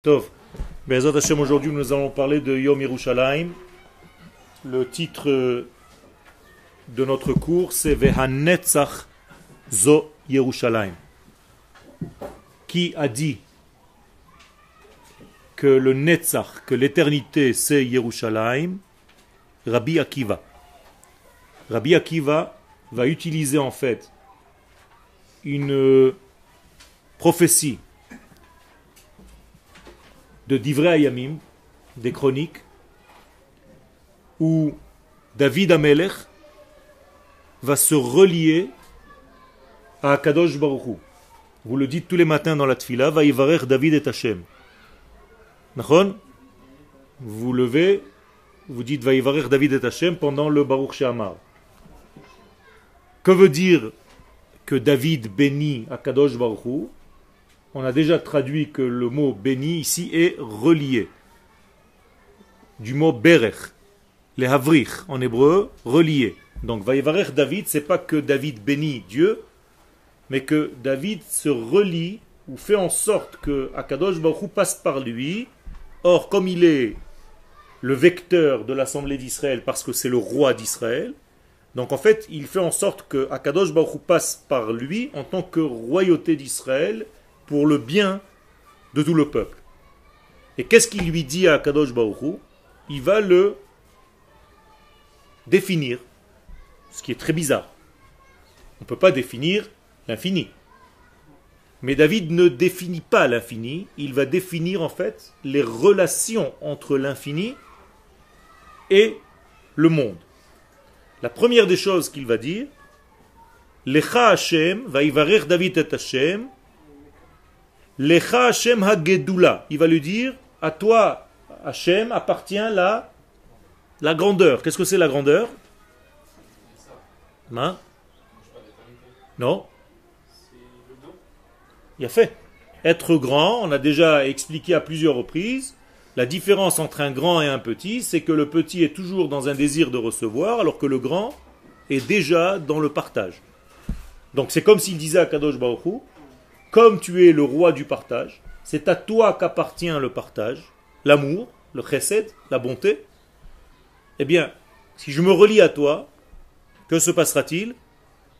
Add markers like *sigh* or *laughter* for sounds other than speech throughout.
Tov. Bezat Hashem, aujourd'hui nous allons parler de Yom Yerushalayim. Le titre de notre cours c'est Vehanetzach Zo Yerushalayim. Qui a dit que le Netzach, que l'éternité c'est Yerushalayim? Rabbi Akiva. Rabbi Akiva va utiliser en fait une prophétie de Divrei Ayamim, des chroniques, où David Amelech va se relier à Kadosh Baruch Vous le dites tous les matins dans la tfila, va David et Hashem. Vous levez, vous dites va David et Hashem pendant le Baruch She'amar. Que veut dire que David bénit à Kadosh Baruch on a déjà traduit que le mot béni ici est relié. Du mot berech, les havrich en hébreu, relié. Donc Vaïvarech David, c'est pas que David bénit Dieu, mais que David se relie ou fait en sorte que Akadosh Baruch passe par lui. Or, comme il est le vecteur de l'assemblée d'Israël parce que c'est le roi d'Israël, donc en fait, il fait en sorte que Akadosh Baruch passe par lui en tant que royauté d'Israël pour le bien de tout le peuple. Et qu'est-ce qu'il lui dit à Kadosh Baruch Il va le définir, ce qui est très bizarre. On ne peut pas définir l'infini. Mais David ne définit pas l'infini, il va définir en fait les relations entre l'infini et le monde. La première des choses qu'il va dire, Lecha Hashem, va David et Hashem, Lecha Hashem Hagedula. Il va lui dire, à toi, Hashem, appartient la, la grandeur. Qu'est-ce que c'est la grandeur? Hein? Non Il a fait. Être grand, on a déjà expliqué à plusieurs reprises, la différence entre un grand et un petit, c'est que le petit est toujours dans un désir de recevoir, alors que le grand est déjà dans le partage. Donc c'est comme s'il disait à Kadosh Baruch comme tu es le roi du partage, c'est à toi qu'appartient le partage, l'amour, le chesed, la bonté. Eh bien, si je me relie à toi, que se passera-t-il?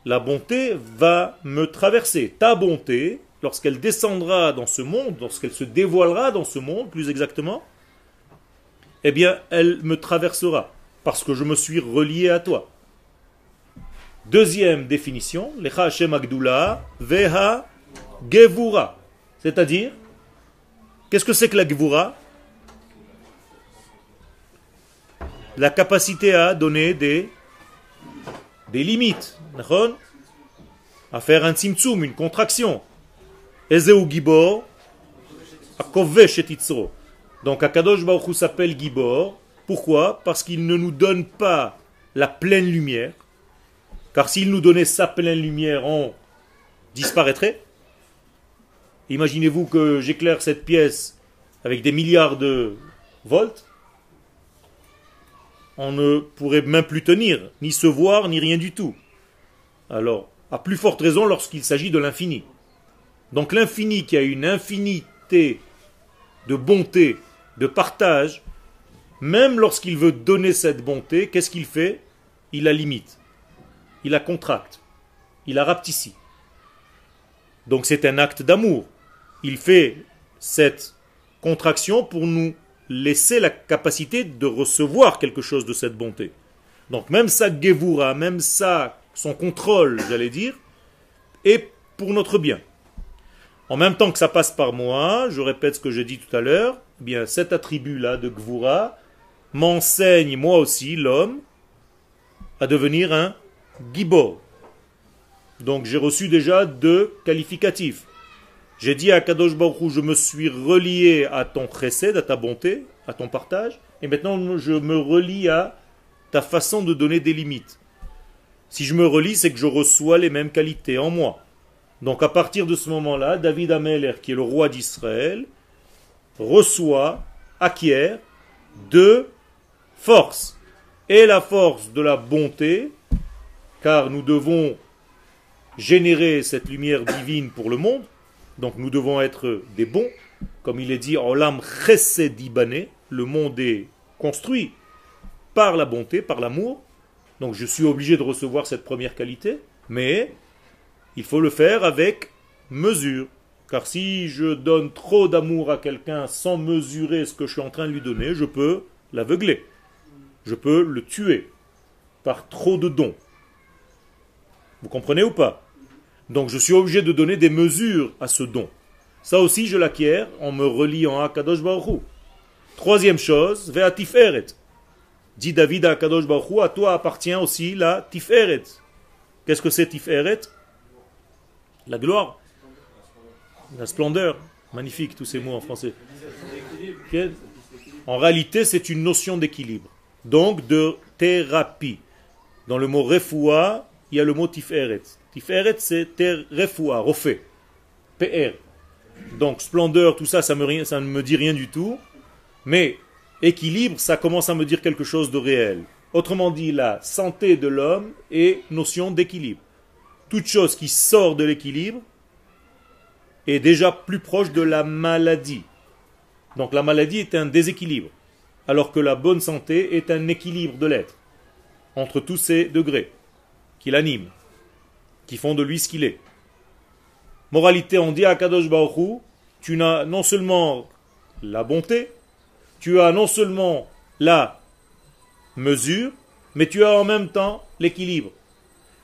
La bonté va me traverser. Ta bonté, lorsqu'elle descendra dans ce monde, lorsqu'elle se dévoilera dans ce monde, plus exactement, eh bien, elle me traversera, parce que je me suis relié à toi. Deuxième définition, Lecha Hashem Agdula, Veha Gevura. C'est-à-dire, qu'est-ce que c'est que la Gevura? La capacité à donner des, limites. À faire un tzimtzum, une contraction. Ezeu Gibor, donc Akadosh Baruch s'appelle Gibor. Pourquoi? Parce qu'il ne nous donne pas la pleine lumière. Car s'il nous donnait sa pleine lumière, on disparaîtrait. Imaginez-vous que j'éclaire cette pièce avec des milliards de volts. On ne pourrait même plus tenir, ni se voir, ni rien du tout. Alors, à plus forte raison lorsqu'il s'agit de l'infini. Donc l'infini qui a une infinité de bonté, de partage, même lorsqu'il veut donner cette bonté, qu'est-ce qu'il fait? Il la limite. Il la contracte. Il la rapetissait. Donc c'est un acte d'amour il fait cette contraction pour nous laisser la capacité de recevoir quelque chose de cette bonté. Donc même sa gevura, même ça, son contrôle, j'allais dire, est pour notre bien. En même temps que ça passe par moi, je répète ce que j'ai dit tout à l'heure, eh bien cet attribut-là de gvura m'enseigne moi aussi, l'homme, à devenir un gibor. Donc j'ai reçu déjà deux qualificatifs. J'ai dit à Kadosh Baruch je me suis relié à ton précède, à ta bonté, à ton partage, et maintenant je me relie à ta façon de donner des limites. Si je me relie, c'est que je reçois les mêmes qualités en moi. Donc à partir de ce moment-là, David Ameler, qui est le roi d'Israël, reçoit, acquiert deux forces. Et la force de la bonté, car nous devons générer cette lumière divine pour le monde, donc nous devons être des bons, comme il est dit, Olam Chesed le monde est construit par la bonté, par l'amour. Donc je suis obligé de recevoir cette première qualité, mais il faut le faire avec mesure. Car si je donne trop d'amour à quelqu'un sans mesurer ce que je suis en train de lui donner, je peux l'aveugler. Je peux le tuer par trop de dons. Vous comprenez ou pas? Donc je suis obligé de donner des mesures à ce don. Ça aussi, je l'acquiers en me reliant à Kadosh Baruch Troisième chose, Vea Tiferet. Dit David à Kadosh Baruch à toi appartient aussi la Tiferet. Qu'est-ce que c'est Tiferet? La gloire, la splendeur. Magnifique tous ces mots en français. En réalité, c'est une notion d'équilibre. Donc de thérapie. Dans le mot refoua, il y a le mot tiferet. C'est. PR. Donc splendeur, tout ça, ça, me, ça ne me dit rien du tout. Mais équilibre, ça commence à me dire quelque chose de réel. Autrement dit, la santé de l'homme est notion d'équilibre. Toute chose qui sort de l'équilibre est déjà plus proche de la maladie. Donc la maladie est un déséquilibre, alors que la bonne santé est un équilibre de l'être, entre tous ces degrés qui l'animent, qui font de lui ce qu'il est. Moralité, on dit à Kadosh Baruch tu n'as non seulement la bonté, tu as non seulement la mesure, mais tu as en même temps l'équilibre.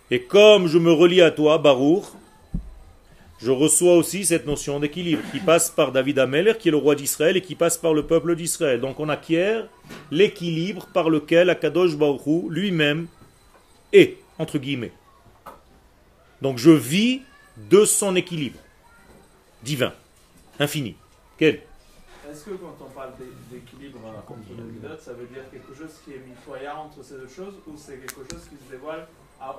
Et comme je me relie à toi, Baruch, je reçois aussi cette notion d'équilibre qui passe par David Ameler, qui est le roi d'Israël, et qui passe par le peuple d'Israël. Donc on acquiert l'équilibre par lequel Akadosh Baruch lui-même est, entre guillemets. Donc je vis de son équilibre divin, infini. Quel? Est-ce que quand on parle d'équilibre entre ça veut dire quelque chose qui est mitoyen entre ces deux choses, ou c'est quelque chose qui se dévoile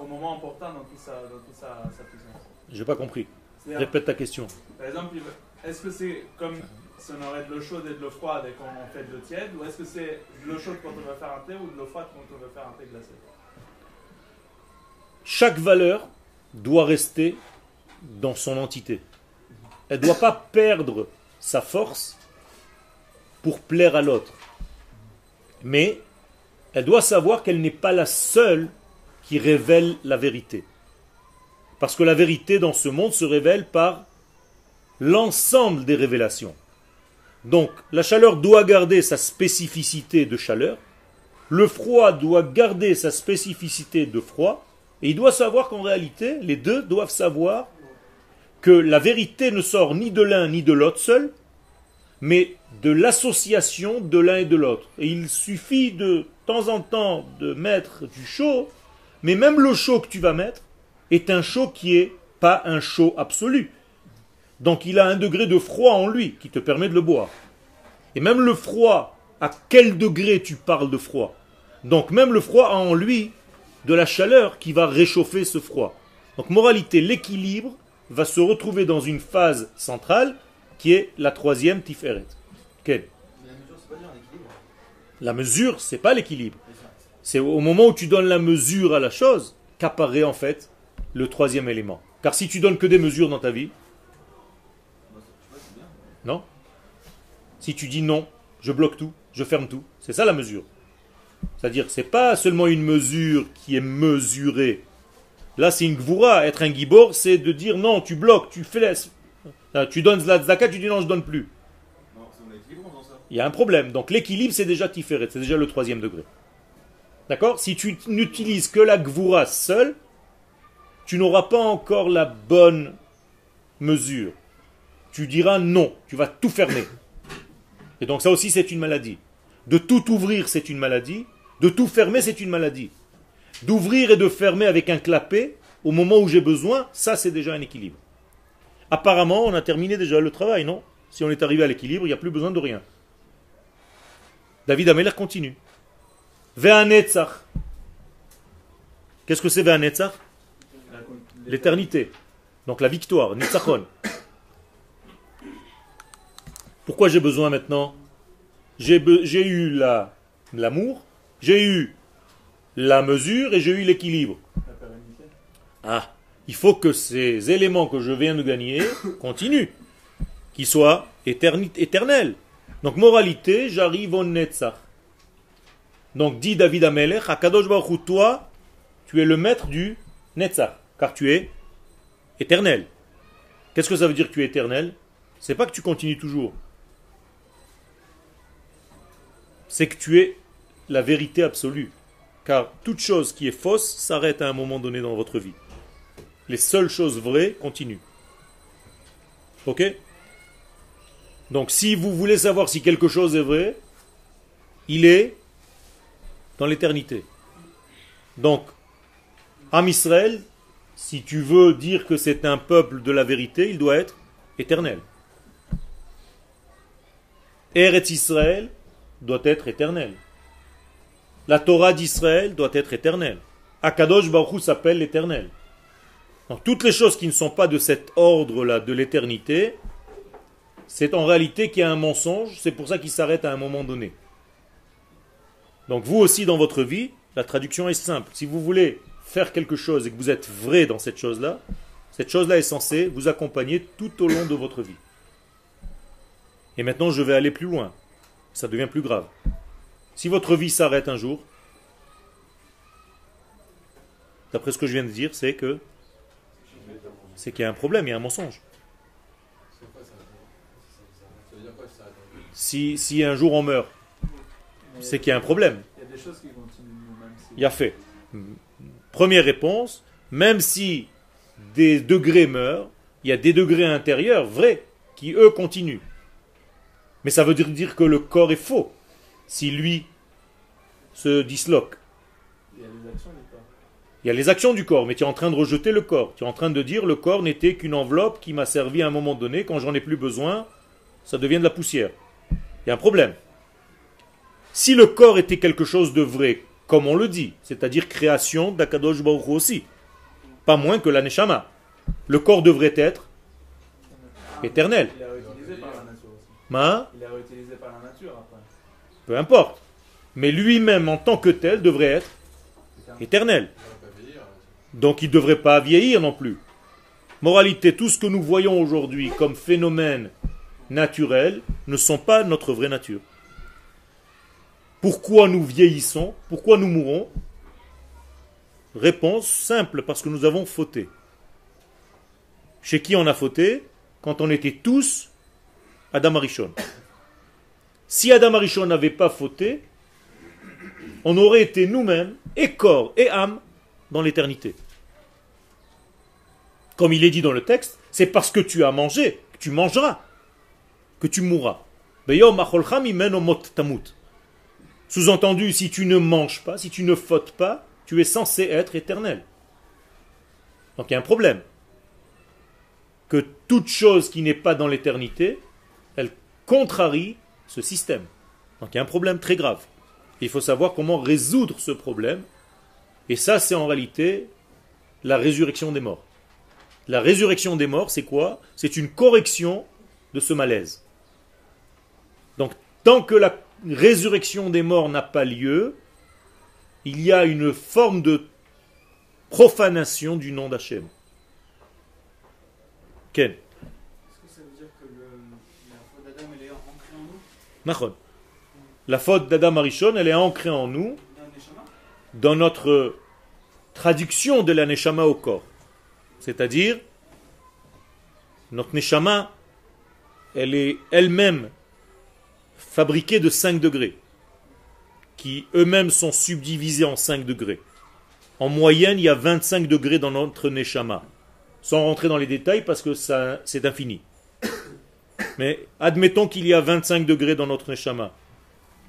au moment important dans toute sa, sa puissance? Je n'ai pas compris. Répète ta question. Par exemple, est-ce que c'est comme si on aurait de l'eau chaude et de l'eau froide et qu'on fait de l'eau tiède, ou est-ce que c'est de l'eau chaude quand on veut faire un thé ou de l'eau froide quand on veut faire un thé glacé? Chaque valeur doit rester dans son entité. Elle ne doit pas perdre sa force pour plaire à l'autre. Mais elle doit savoir qu'elle n'est pas la seule qui révèle la vérité. Parce que la vérité dans ce monde se révèle par l'ensemble des révélations. Donc la chaleur doit garder sa spécificité de chaleur, le froid doit garder sa spécificité de froid, et il doit savoir qu'en réalité, les deux doivent savoir que la vérité ne sort ni de l'un ni de l'autre seul, mais de l'association de l'un et de l'autre. Et il suffit de temps en temps de mettre du chaud, mais même le chaud que tu vas mettre, est un chaud qui est pas un chaud absolu. Donc il a un degré de froid en lui qui te permet de le boire. Et même le froid, à quel degré tu parles de froid? Donc même le froid a en lui de la chaleur qui va réchauffer ce froid. Donc moralité, l'équilibre va se retrouver dans une phase centrale qui est la troisième Tiferet. Quelle? La mesure, c'est pas l'équilibre. C'est au moment où tu donnes la mesure à la chose qu'apparaît en fait le troisième élément. Car si tu donnes que des mesures dans ta vie, non? Si tu dis non, je bloque tout, je ferme tout, c'est ça la mesure. C'est-à-dire, c'est pas seulement une mesure qui est mesurée. Là, c'est une gvoura. Être un gibor, c'est de dire non, tu bloques, tu fais Tu donnes la tzaka, tu dis non, je donne plus. Il y a un problème. Donc l'équilibre, c'est déjà tiferet, c'est déjà le troisième degré. D'accord? Si tu n'utilises que la gvoura seule, tu n'auras pas encore la bonne mesure. Tu diras non, tu vas tout fermer. Et donc ça aussi c'est une maladie. De tout ouvrir c'est une maladie, de tout fermer c'est une maladie. D'ouvrir et de fermer avec un clapet au moment où j'ai besoin, ça c'est déjà un équilibre. Apparemment on a terminé déjà le travail, non? Si on est arrivé à l'équilibre, il n'y a plus besoin de rien. David Ameller continue. Ve'anetzach. Qu'est-ce que c'est Ve'anetzach? L'éternité. Donc la victoire, Nitzachon. Pourquoi j'ai besoin maintenant? J'ai eu l'amour, j'ai eu la mesure et j'ai eu l'équilibre. Ah, il faut que ces éléments que je viens de gagner *coughs* continuent. qui soit éterni- éternel. Donc, moralité, j'arrive au Netzach. Donc, dit David Amelech, Akadosh Baruch toi, tu es le maître du Netzach, car tu es éternel. Qu'est-ce que ça veut dire que tu es éternel? C'est pas que tu continues toujours. C'est que tu es la vérité absolue. Car toute chose qui est fausse s'arrête à un moment donné dans votre vie. Les seules choses vraies continuent. Ok? Donc si vous voulez savoir si quelque chose est vrai, il est dans l'éternité. Donc, Am Israël, si tu veux dire que c'est un peuple de la vérité, il doit être éternel. Eretz Israël doit être éternel. La Torah d'Israël doit être éternelle. Akadosh Baruch s'appelle l'éternel. Donc toutes les choses qui ne sont pas de cet ordre-là, de l'éternité, c'est en réalité qu'il y a un mensonge, c'est pour ça qu'il s'arrête à un moment donné. Donc vous aussi dans votre vie, la traduction est simple. Si vous voulez faire quelque chose et que vous êtes vrai dans cette chose-là, cette chose-là est censée vous accompagner tout au long de votre vie. Et maintenant je vais aller plus loin. Ça devient plus grave. Si votre vie s'arrête un jour, d'après ce que je viens de dire, c'est que c'est qu'il y a un problème, il y a un mensonge. Si, un jour on meurt, c'est qu'il y a un problème. Il y a fait. Première réponse, même si des degrés meurent, il y a des degrés intérieurs vrais qui eux continuent. Mais ça veut dire que le corps est faux si lui se disloque. Il y a des actions du corps. Il y a les actions du corps, mais tu es en train de rejeter le corps. Tu es en train de dire le corps n'était qu'une enveloppe qui m'a servi à un moment donné, quand j'en ai plus besoin, ça devient de la poussière. Il y a un problème. Si le corps était quelque chose de vrai, comme on le dit, c'est-à-dire création d'Akadosh Baruch aussi, pas moins que la Neshama, le corps devrait être éternel. Il est réutilisé par la nature aussi. Ma, Il est réutilisé par la nature après. Peu importe. Mais lui-même en tant que tel devrait être éternel. Donc il ne devrait pas vieillir non plus. Moralité, tout ce que nous voyons aujourd'hui comme phénomènes naturels ne sont pas notre vraie nature. Pourquoi nous vieillissons? Pourquoi nous mourons? Réponse simple, parce que nous avons fauté. Chez qui on a fauté? Quand on était tous Adam Arishon. Si Adam Arishon n'avait pas fauté, on aurait été nous-mêmes, et corps et âme, dans l'éternité. Comme il est dit dans le texte, c'est parce que tu as mangé que tu mangeras, que tu mourras. Sous-entendu, si tu ne manges pas, si tu ne fautes pas, tu es censé être éternel. Donc il y a un problème. Que toute chose qui n'est pas dans l'éternité, elle contrarie ce système. Donc il y a un problème très grave. Il faut savoir comment résoudre ce problème. Et ça, c'est en réalité la résurrection des morts. La résurrection des morts, c'est quoi? C'est une correction de ce malaise. Donc, tant que la résurrection des morts n'a pas lieu, il y a une forme de profanation du nom d'Hachem. Ken Est-ce que ça veut dire que le, la faute d'Adam, elle est ancrée en nous Nachon. La faute d'Adam Arishon, elle est ancrée en nous, Dans notre traduction de la Neshama au corps. C'est-à-dire, notre Neshama, elle est elle-même fabriquée de 5 degrés, qui eux-mêmes sont subdivisés en 5 degrés. En moyenne, il y a 25 degrés dans notre Neshama. Sans rentrer dans les détails parce que c'est infini. Mais admettons qu'il y a 25 degrés dans notre Neshama.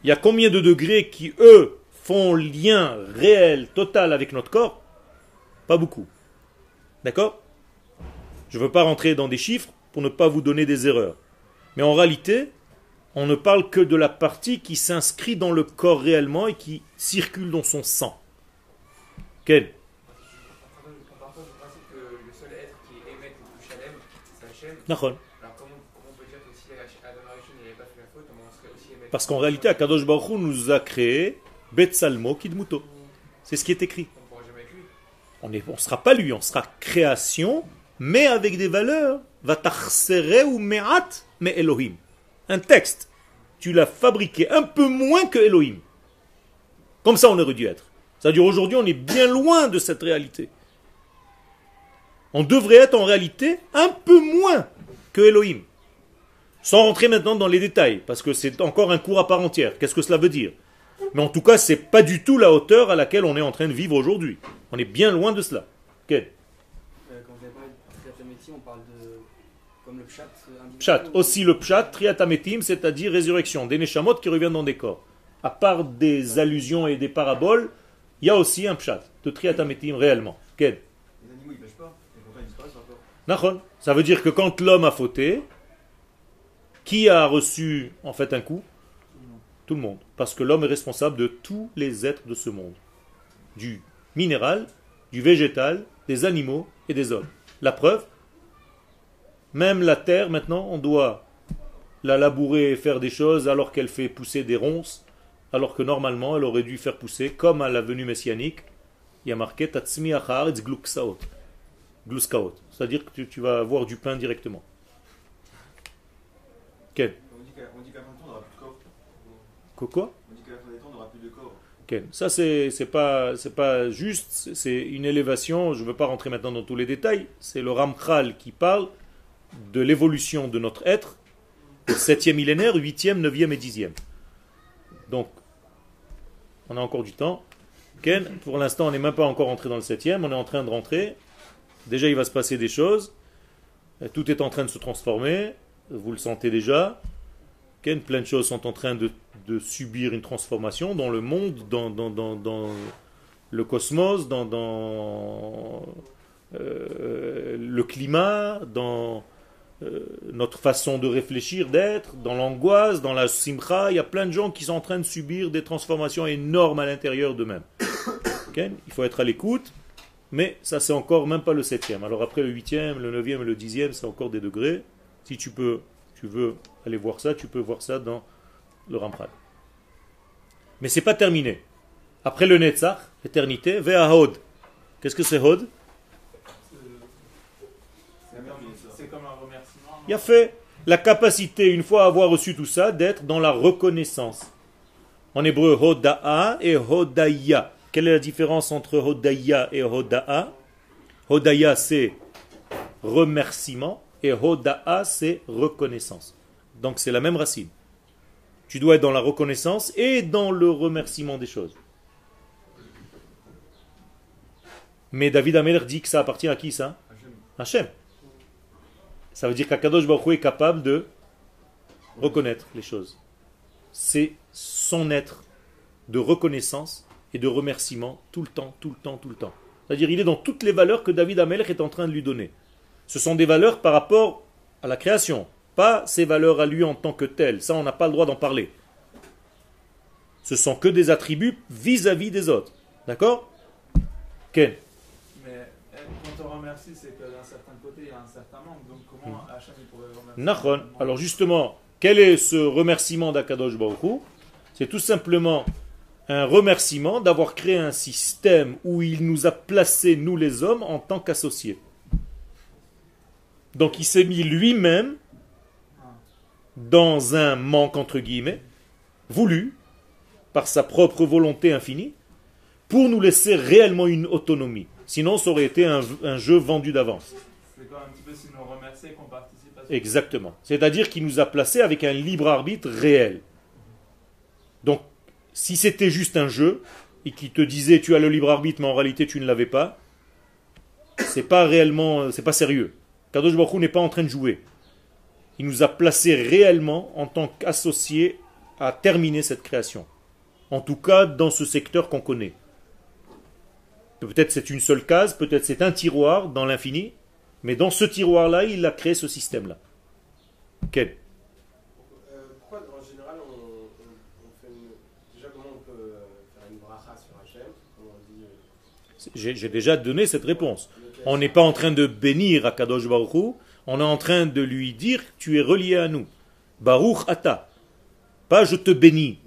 Il y a combien de degrés qui, eux, font lien réel, total avec notre corps? Pas beaucoup. D'accord? Je ne veux pas rentrer dans des chiffres pour ne pas vous donner des erreurs. Mais en réalité, on ne parle que de la partie qui s'inscrit dans le corps réellement et qui circule dans son sang. Quel Parce qu'en réalité, Akadosh Baruch Hu nous a créé Betsalmo Kidmuto. C'est ce qui est écrit. On ne pourra jamais être lui. On sera pas lui, on sera création, mais avec des valeurs Vatachsere ou me'at me Elohim. Un texte. Tu l'as fabriqué un peu moins que Elohim. Comme ça on aurait dû être. C'est-à-dire aujourd'hui on est bien loin de cette réalité. On devrait être en réalité un peu moins que Elohim. Sans rentrer maintenant dans les détails, parce que c'est encore un cours à part entière. Qu'est-ce que cela veut dire? Mais en tout cas, c'est pas du tout la hauteur à laquelle on est en train de vivre aujourd'hui. On est bien loin de cela. Quel Euh, Quand vous avez parlé de triatamétie, on parle de. comme le pshat euh, Pshat. ou- Aussi le pshat, triatametim, c'est-à-dire résurrection, des neshamot qui reviennent dans des corps. À part des allusions et des paraboles, il y a aussi un pshat de triatametim réellement. Quel Les animaux ils pêchent pas, et pourtant ils disparaissent encore. Nachon. Ça veut dire que quand l'homme a fauté, qui a reçu en fait un coup? Tout le monde. Parce que l'homme est responsable de tous les êtres de ce monde. Du minéral, du végétal, des animaux et des hommes. La preuve, même la terre maintenant, on doit la labourer et faire des choses alors qu'elle fait pousser des ronces, alors que normalement elle aurait dû faire pousser, comme à la venue messianique, il y a marqué Tatsmi Gluksaot. C'est-à-dire que tu vas avoir du pain directement. On dit qu'à la fin du temps on n'aura plus de corps. Quoi, On dit qu'à la fin des temps on n'aura plus de corps. Ken. Ça, c'est c'est pas, pas juste, c'est- une élévation. Je ne veux pas rentrer maintenant dans tous les détails. C'est le Ramchal qui parle de l'évolution de notre être, 7e millénaire, 8e, 9e et 10e. Donc, on a encore du temps. Ken, pour l'instant, on n'est même pas encore entré dans le 7e, on est en train de rentrer. Déjà, il va se passer des choses. Tout est en train de se transformer. Vous le sentez déjà. Plein de choses sont en train de, subir une transformation dans le monde, dans, le cosmos, dans, euh, le climat, dans euh, notre façon de réfléchir, d'être, dans l'angoisse, dans la simcha. Il y a plein de gens qui sont en train de subir des transformations énormes à l'intérieur d'eux-mêmes. *coughs* Il faut être à l'écoute. Mais ça, c'est encore même pas le septième. Alors après le huitième, le neuvième et le dixième, c'est encore des degrés. Si tu peux, tu veux aller voir ça, tu peux voir ça dans le Ramchal. Mais c'est pas terminé. Après le Netzach, éternité, Vea Hod. Qu'est-ce que c'est Hod? C'est comme un remerciement. Il a fait la capacité, une fois avoir reçu tout ça, d'être dans la reconnaissance. En hébreu, Hoda'a et Hodaya. Quelle est la différence entre Hodaya et Hoda'a? Hodaya, c'est remerciement et Hoda'a, c'est reconnaissance. Donc c'est la même racine. Tu dois être dans la reconnaissance et dans le remerciement des choses. Mais David Ameller dit que ça appartient à qui ça? Hachem. Ça veut dire qu'Akadosh Baruch Hu est capable de reconnaître les choses. C'est son être de reconnaissance et de remerciement tout le temps, tout le temps, tout le temps. C'est-à-dire il est dans toutes les valeurs que David Amelech est en train de lui donner. Ce sont des valeurs par rapport à la création, pas ses valeurs à lui en tant que telles. Ça, on n'a pas le droit d'en parler. Ce sont que des attributs vis-à-vis des autres. D'accord? Ken Mais euh, quand on remercie, c'est que d'un certain côté, il y a un certain manque. Donc comment Hachem il pourrait remercier. Alors justement, quel est ce remerciement d'Akadosh Baruch C'est tout simplement un remerciement d'avoir créé un système où il nous a placés, nous les hommes, en tant qu'associés. Donc il s'est mis lui-même dans un manque, entre guillemets, voulu, par sa propre volonté infinie, pour nous laisser réellement une autonomie. Sinon, ça aurait été un, un jeu vendu d'avance. C'est comme un petit peu si nous remercier qu'on participe à ce Exactement. C'est-à-dire qu'il nous a placés avec un libre arbitre réel. Donc, si c'était juste un jeu et qu'il te disait tu as le libre arbitre, mais en réalité tu ne l'avais pas, c'est pas réellement, c'est pas sérieux. Kadosh Baruch n'est pas en train de jouer. Il nous a placés réellement en tant qu'associés à terminer cette création. En tout cas, dans ce secteur qu'on connaît. Peut-être c'est une seule case, peut-être c'est un tiroir dans l'infini, mais dans ce tiroir-là, il a créé ce système-là. Quel Euh, pourquoi en général on, on- on fait une... Déjà comment on peut euh, faire une bracha sur Hachem euh, J'ai déjà donné cette réponse. On n'est pas en train de bénir Akadosh Baruch on est en train de lui dire tu es relié à nous. Baruch Ata. Pas je te bénis.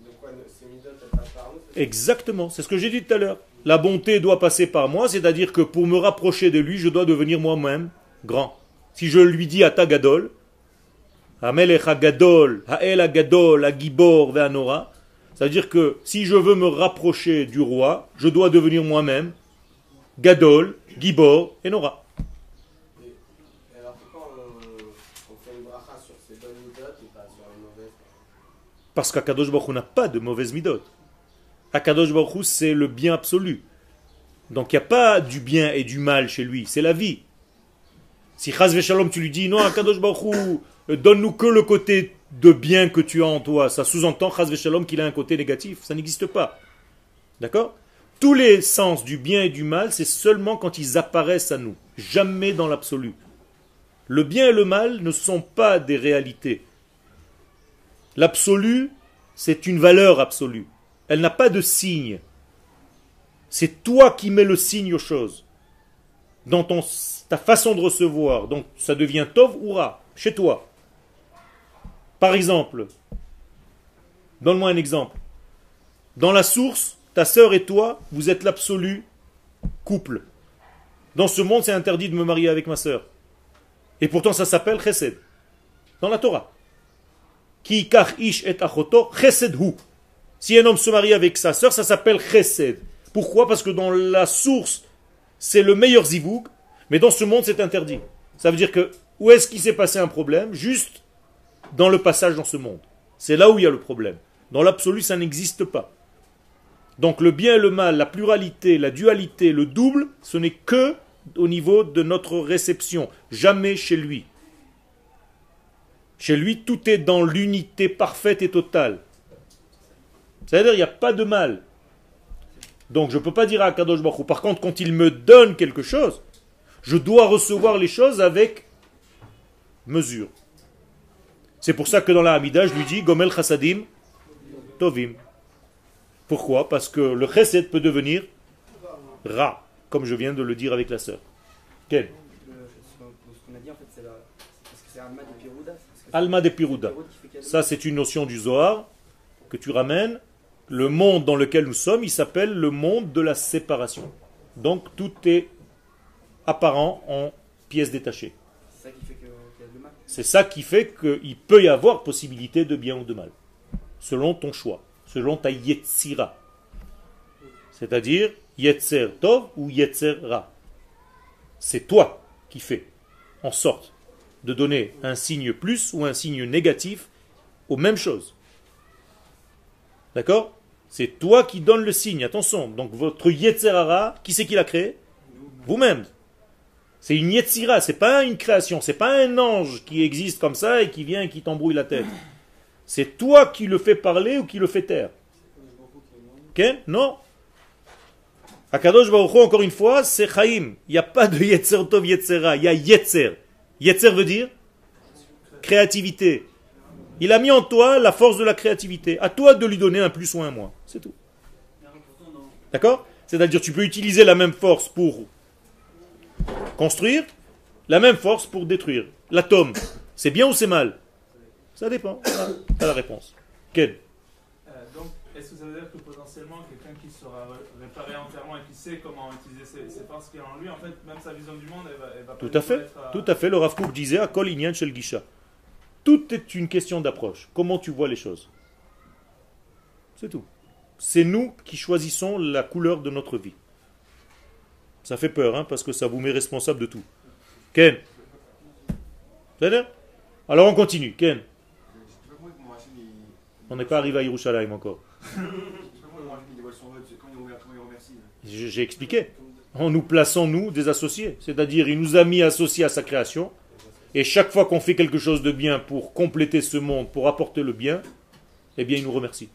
Exactement, c'est ce que j'ai dit tout à l'heure. La bonté doit passer par moi, c'est-à-dire que pour me rapprocher de lui, je dois devenir moi-même grand. Si je lui dis Ata Gadol, Amelech Gadol, Hael Gadol, Agibor, Ve'anora, ça veut dire que si je veux me rapprocher du roi, je dois devenir moi-même Gadol, Gibor et Nora. Et, et alors pourquoi on, on fait une bracha sur ces bonnes midotes et pas sur les mauvaises Parce qu'Akadosh Baruch n'a pas de mauvaise midot. Akadosh Baruch c'est le bien absolu. Donc il n'y a pas du bien et du mal chez lui, c'est la vie. Si Chaz Shalom, tu lui dis non, Akadosh Baruch euh, donne-nous que le côté de bien que tu as en toi, ça sous-entend Chaz Shalom qu'il a un côté négatif, ça n'existe pas. D'accord? Tous les sens du bien et du mal, c'est seulement quand ils apparaissent à nous, jamais dans l'absolu. Le bien et le mal ne sont pas des réalités. L'absolu, c'est une valeur absolue. Elle n'a pas de signe. C'est toi qui mets le signe aux choses. Dans ta façon de recevoir. Donc ça devient tov ou ra, chez toi. Par exemple, donne-moi un exemple. Dans la source, ta sœur et toi, vous êtes l'absolu couple. Dans ce monde, c'est interdit de me marier avec ma sœur. Et pourtant, ça s'appelle chesed. Dans la Torah. Ki kach ish et achoto chesed hu. Si un homme se marie avec sa sœur, ça s'appelle chesed. Pourquoi? Parce que dans la source, c'est le meilleur zivouk, mais dans ce monde, c'est interdit. Ça veut dire que où est-ce qu'il s'est passé un problème? Juste dans le passage dans ce monde. C'est là où il y a le problème. Dans l'absolu, ça n'existe pas. Donc le bien et le mal, la pluralité, la dualité, le double, ce n'est que au niveau de notre réception, jamais chez lui. Chez lui, tout est dans l'unité parfaite et totale. C'est-à-dire, il n'y a pas de mal. Donc, je ne peux pas dire à Kadosh Baruch. Par contre, quand il me donne quelque chose, je dois recevoir les choses avec mesure. C'est pour ça que dans la Hamida, je lui dis Gomel Chassadim Tovim. Pourquoi Parce que le chesed peut devenir ra, comme je viens de le dire avec la sœur. Quel Le- Ce qu'on a dit en fait, c'est la- c'est parce que c'est Alma de Pirouda. Ça, c'est une notion du Zohar que tu ramènes. Le monde dans lequel nous sommes, il s'appelle le monde de la séparation. Donc, tout est apparent en pièces détachées. C'est ça qui fait qu'il peut y avoir possibilité de bien ou de mal, selon ton choix, selon ta yetzira. C'est-à-dire yetzer tov ou yetzer ra. C'est toi qui fais en sorte de donner un signe plus ou un signe négatif aux mêmes choses. D'accord? C'est toi qui donnes le signe, attention. Donc votre yetzerara, qui c'est qui l'a créé? Vous-même. C'est une Yetzira, c'est pas une création, c'est pas un ange qui existe comme ça et qui vient et qui t'embrouille la tête. C'est toi qui le fais parler ou qui le fais taire. Ok? Non. Akadosh Baruch encore une fois, c'est Chaim. Il n'y a pas de Yetzer Tov Yetzera, il y a Yetzer. Yetzer veut dire créativité. Il a mis en toi la force de la créativité. À toi de lui donner un plus ou un moins. C'est tout. D'accord? C'est-à-dire tu peux utiliser la même force pour construire, la même force pour détruire. L'atome, c'est bien ou c'est mal? Ça dépend. Voilà, t'as la réponse. Ken Euh, donc, est-ce que ça veut dire que potentiellement, quelqu'un qui sera ré- réparé entièrement et qui sait comment utiliser ses, ses forces qu'il a en lui, en fait, même sa vision du monde, elle va, elle va Tout à fait. à- Tout à fait. Le Rav Kook disait à Kol Inyan Shel Gisha. Tout est une question d'approche. Comment tu vois les choses? C'est tout. C'est nous qui choisissons la couleur de notre vie. Ça fait peur, hein, parce que ça vous met responsable de tout. Ken C'est-à-dire? Alors on continue. Ken Je sais pas comment mon Hachem, il- On n'est pas arrivé à Yerushalayim encore. *laughs* Remercie. J'ai expliqué. En nous plaçant, nous, des associés. C'est-à-dire, il nous a mis associés à sa création. Et chaque fois qu'on fait quelque chose de bien pour compléter ce monde, pour apporter le bien, eh bien, il nous remercie.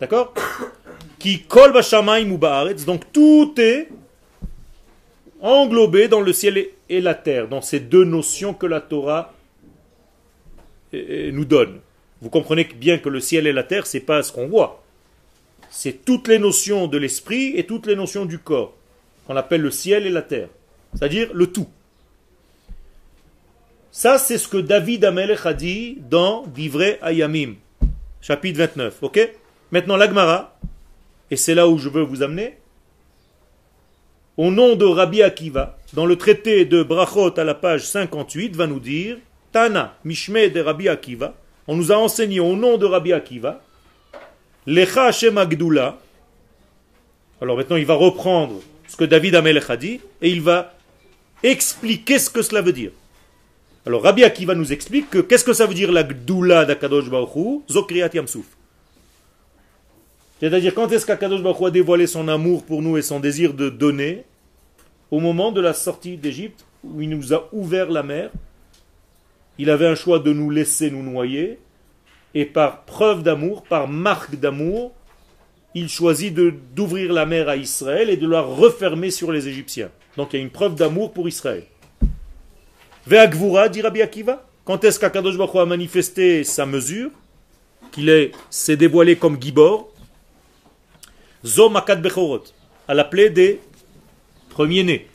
D'accord *coughs* Qui kol ou ba'aretz. Donc, tout est englobé dans le ciel et- et la terre, dans ces deux notions que la Torah eh, eh, nous donne. Vous comprenez bien que le ciel et la terre, c'est pas ce qu'on voit c'est toutes les notions de l'esprit et toutes les notions du corps, qu'on appelle le ciel et la terre, c'est-à-dire le tout. Ça, c'est ce que David Amelech a dit dans Divrei Ayamim, chapitre 29. Ok? Maintenant, l'Agmara, et c'est là où je veux vous amener, au nom de Rabbi Akiva, dans le traité de Brachot à la page 58, va nous dire Tana, Mishme de Rabbi Akiva, on nous a enseigné au nom de Rabbi Akiva, Lecha Hashem Agdula. Alors maintenant, il va reprendre ce que David Amelech a dit et il va expliquer ce que cela veut dire. Alors Rabbi Akiva nous explique que qu'est-ce que ça veut dire la Gdula d'Akadosh Baruch Zokriat Yamsouf. C'est-à-dire quand est-ce qu'Akadosh Baruch a dévoilé son amour pour nous et son désir de donner? Au moment de la sortie d'Égypte, où il nous a ouvert la mer. Il avait un choix de nous laisser nous noyer, et par preuve d'amour, par marque d'amour, il choisit d'ouvrir la mer à Israël et de la refermer sur les Égyptiens. Donc il y a une preuve d'amour pour Israël. Ve'agvura, dit Rabbi Akiva. Quand est-ce qu'Akadosh Baruch a manifesté sa mesure Qu'il est- s'est dévoilé comme Gibor? Zo Makat Bechorot, à la plaie des premiers-nés.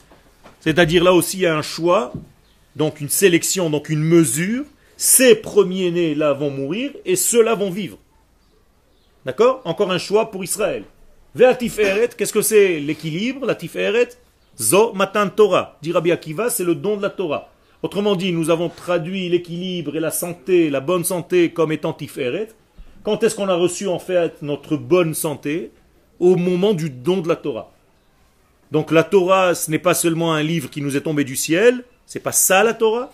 C'est-à-dire là aussi il y a un choix, donc une sélection, donc une mesure. Ces premiers-nés là vont mourir et ceux-là vont vivre. D'accord? Encore un choix pour Israël. Ve'atif Eret, qu'est-ce que c'est l'équilibre La Tiferet Zo Matan Torah. Dit Rabbi Akiva, c'est le don de la Torah. Autrement dit, nous avons traduit l'équilibre et la santé, la bonne santé comme étant Tiferet. Quand est-ce qu'on a reçu en fait notre bonne santé? Au moment du don de la Torah. Donc la Torah, ce n'est pas seulement un livre qui nous est tombé du ciel, c'est pas ça la Torah?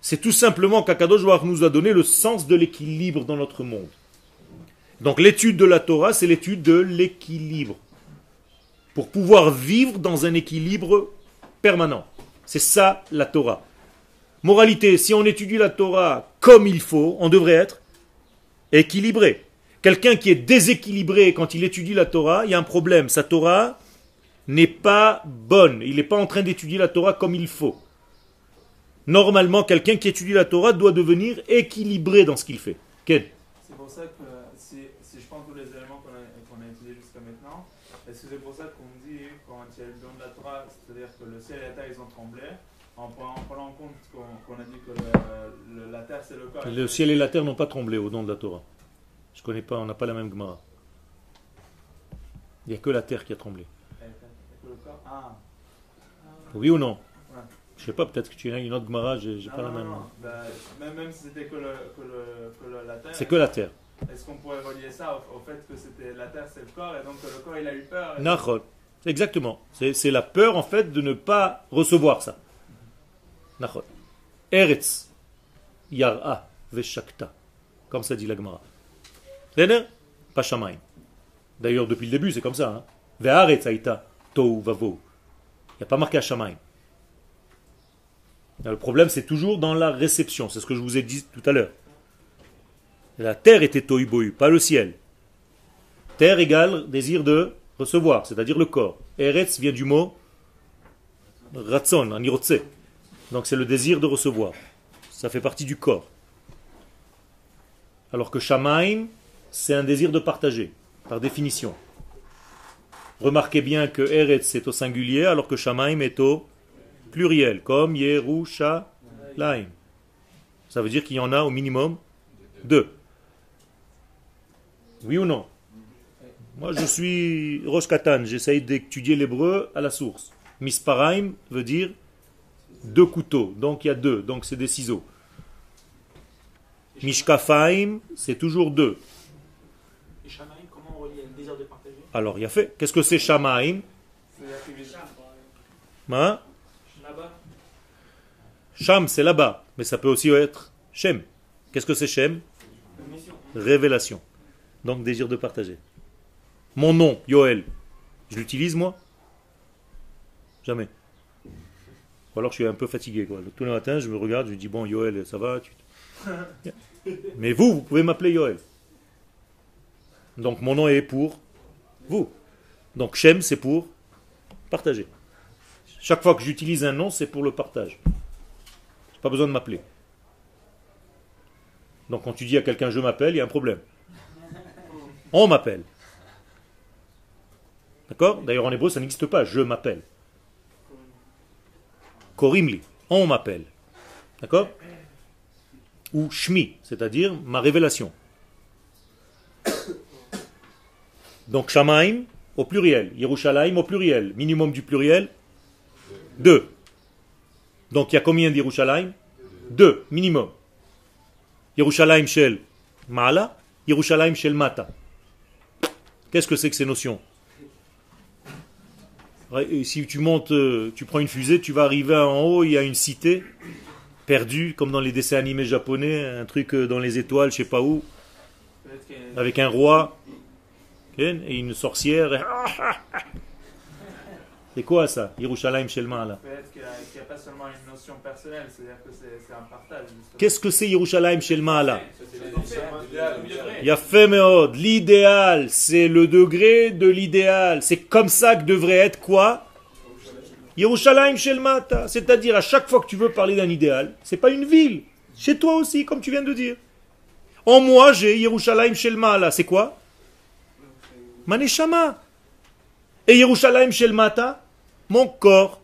C'est tout simplement qu'Akadosh nous a donné le sens de l'équilibre dans notre monde. Donc l'étude de la Torah, c'est l'étude de l'équilibre. Pour pouvoir vivre dans un équilibre permanent. C'est ça la Torah. Moralité, si on étudie la Torah comme il faut, on devrait être équilibré. Quelqu'un qui est déséquilibré quand il étudie la Torah, il y a un problème. Sa Torah n'est pas bonne. Il n'est pas en train d'étudier la Torah comme il faut. Normalement, quelqu'un qui étudie la Torah doit devenir équilibré dans ce qu'il fait. Ken C'est pour ça que si, si je prends tous les éléments qu'on a, qu'on a étudiés jusqu'à maintenant, est-ce que c'est pour ça qu'on dit, quand il y a eu le don de la Torah, c'est-à-dire que le ciel et la terre ils ont tremblé, en prenant, en prenant en compte qu'on qu'on a dit que le- le- la terre c'est le corps. Le ciel et la terre n'ont pas tremblé au nom de la Torah. Je connais pas, on n'a pas la même Gemara. Il n'y a que la terre qui a tremblé. Et- et que le corps- Ah. Oui ou non? Je sais pas, peut-être que tu as une autre Gemara, j'ai Non, pas la non, même. non, bah, même, même si c'était que, le, que, le, que le- la terre, C'est que la terre. est-ce qu'on pourrait relier ça au, au fait que c'était la terre c'est le corps et donc le corps il a eu peur et- Nachol. Exactement. C'est la peur en fait de ne pas recevoir ça. Nachol. Eretz. Yar'a. Veshakta. Comme ça dit la Gemara. D'ailleurs, depuis le début, c'est comme ça. Hein. Ve'aretz aïta. Tohu vavo. Il n'y a pas marqué à Shamaim. Le problème, c'est toujours dans la réception. C'est ce que je vous ai dit tout à l'heure. La terre était tohu bohu, pas le ciel. Terre égale désir de recevoir, c'est-à-dire le corps. Eretz vient du mot ratson, en irotse. Donc c'est le désir de recevoir. Ça fait partie du corps. Alors que shamaim, c'est un désir de partager, par définition. Remarquez bien que Eretz est au singulier, alors que shamaim est au pluriel, comme Yerushalayim. Ça veut dire qu'il y en a au minimum deux. Oui ou non? Moi, je suis Rosh Katan, j'essaye d'étudier l'hébreu à la source. Misparaim veut dire deux couteaux, donc il y a deux, donc c'est des ciseaux. Mishkafaim, c'est toujours deux. Et comment on relie? Le désir de partager? Alors, il y a fait. Qu'est-ce que c'est Shamaim? Hein? Sham, c'est là-bas, mais ça peut aussi être Shem. Qu'est-ce que c'est Shem? Révélation. Donc, désir de partager. Mon nom, Yoel, je l'utilise moi? Jamais. Ou alors je suis un peu fatigué. Quoi. Tous les matins, je me regarde, je dis Bon, Yoel, ça va? Tu- *laughs* Mais vous, vous pouvez m'appeler Yoel. Donc, mon nom est pour vous. Donc, Shem, c'est pour partager. Chaque fois que j'utilise un nom, c'est pour le partage. Pas besoin de m'appeler. Donc, quand tu dis à quelqu'un je m'appelle, il y a un problème. On m'appelle. D'accord? D'ailleurs, en hébreu, ça n'existe pas. Je m'appelle. Korimli. On m'appelle. D'accord? Ou Shmi, c'est-à-dire ma révélation. Donc Shamaim au pluriel. Yerushalayim au pluriel. Minimum du pluriel Deux. Donc il y a combien d'Yerushalayim? Deux, minimum. Yerushalayim Shel Ma'ala, Yerushalayim Shel Mata. Qu'est-ce que c'est que ces notions? Si tu montes, euh, tu prends une fusée, tu vas arriver en haut, il y a une cité perdue, comme dans les dessins animés japonais, un truc euh, dans les étoiles, je sais pas où, avec un roi et une sorcière. et- *laughs* C'est quoi ça Yerushalayim Shel Ma'ala. peut-être qu'il n'y a, a pas seulement une notion personnelle, c'est-à-dire que c'est un partage. Qu'est-ce que c'est Yerushalayim Shel Ma'ala L'idéal. Yafé meod. L'idéal, c'est le degré de l'idéal. C'est comme ça que devrait être quoi? Yerushalayim Shel Mata. C'est-à-dire, à chaque fois que tu veux parler d'un idéal, c'est pas une ville. Chez toi aussi, comme tu viens de dire. En moi, j'ai Yerushalayim Shel Ma'ala. C'est quoi? Maneshama. Et Yerushalayim Shel Mata Mon corps.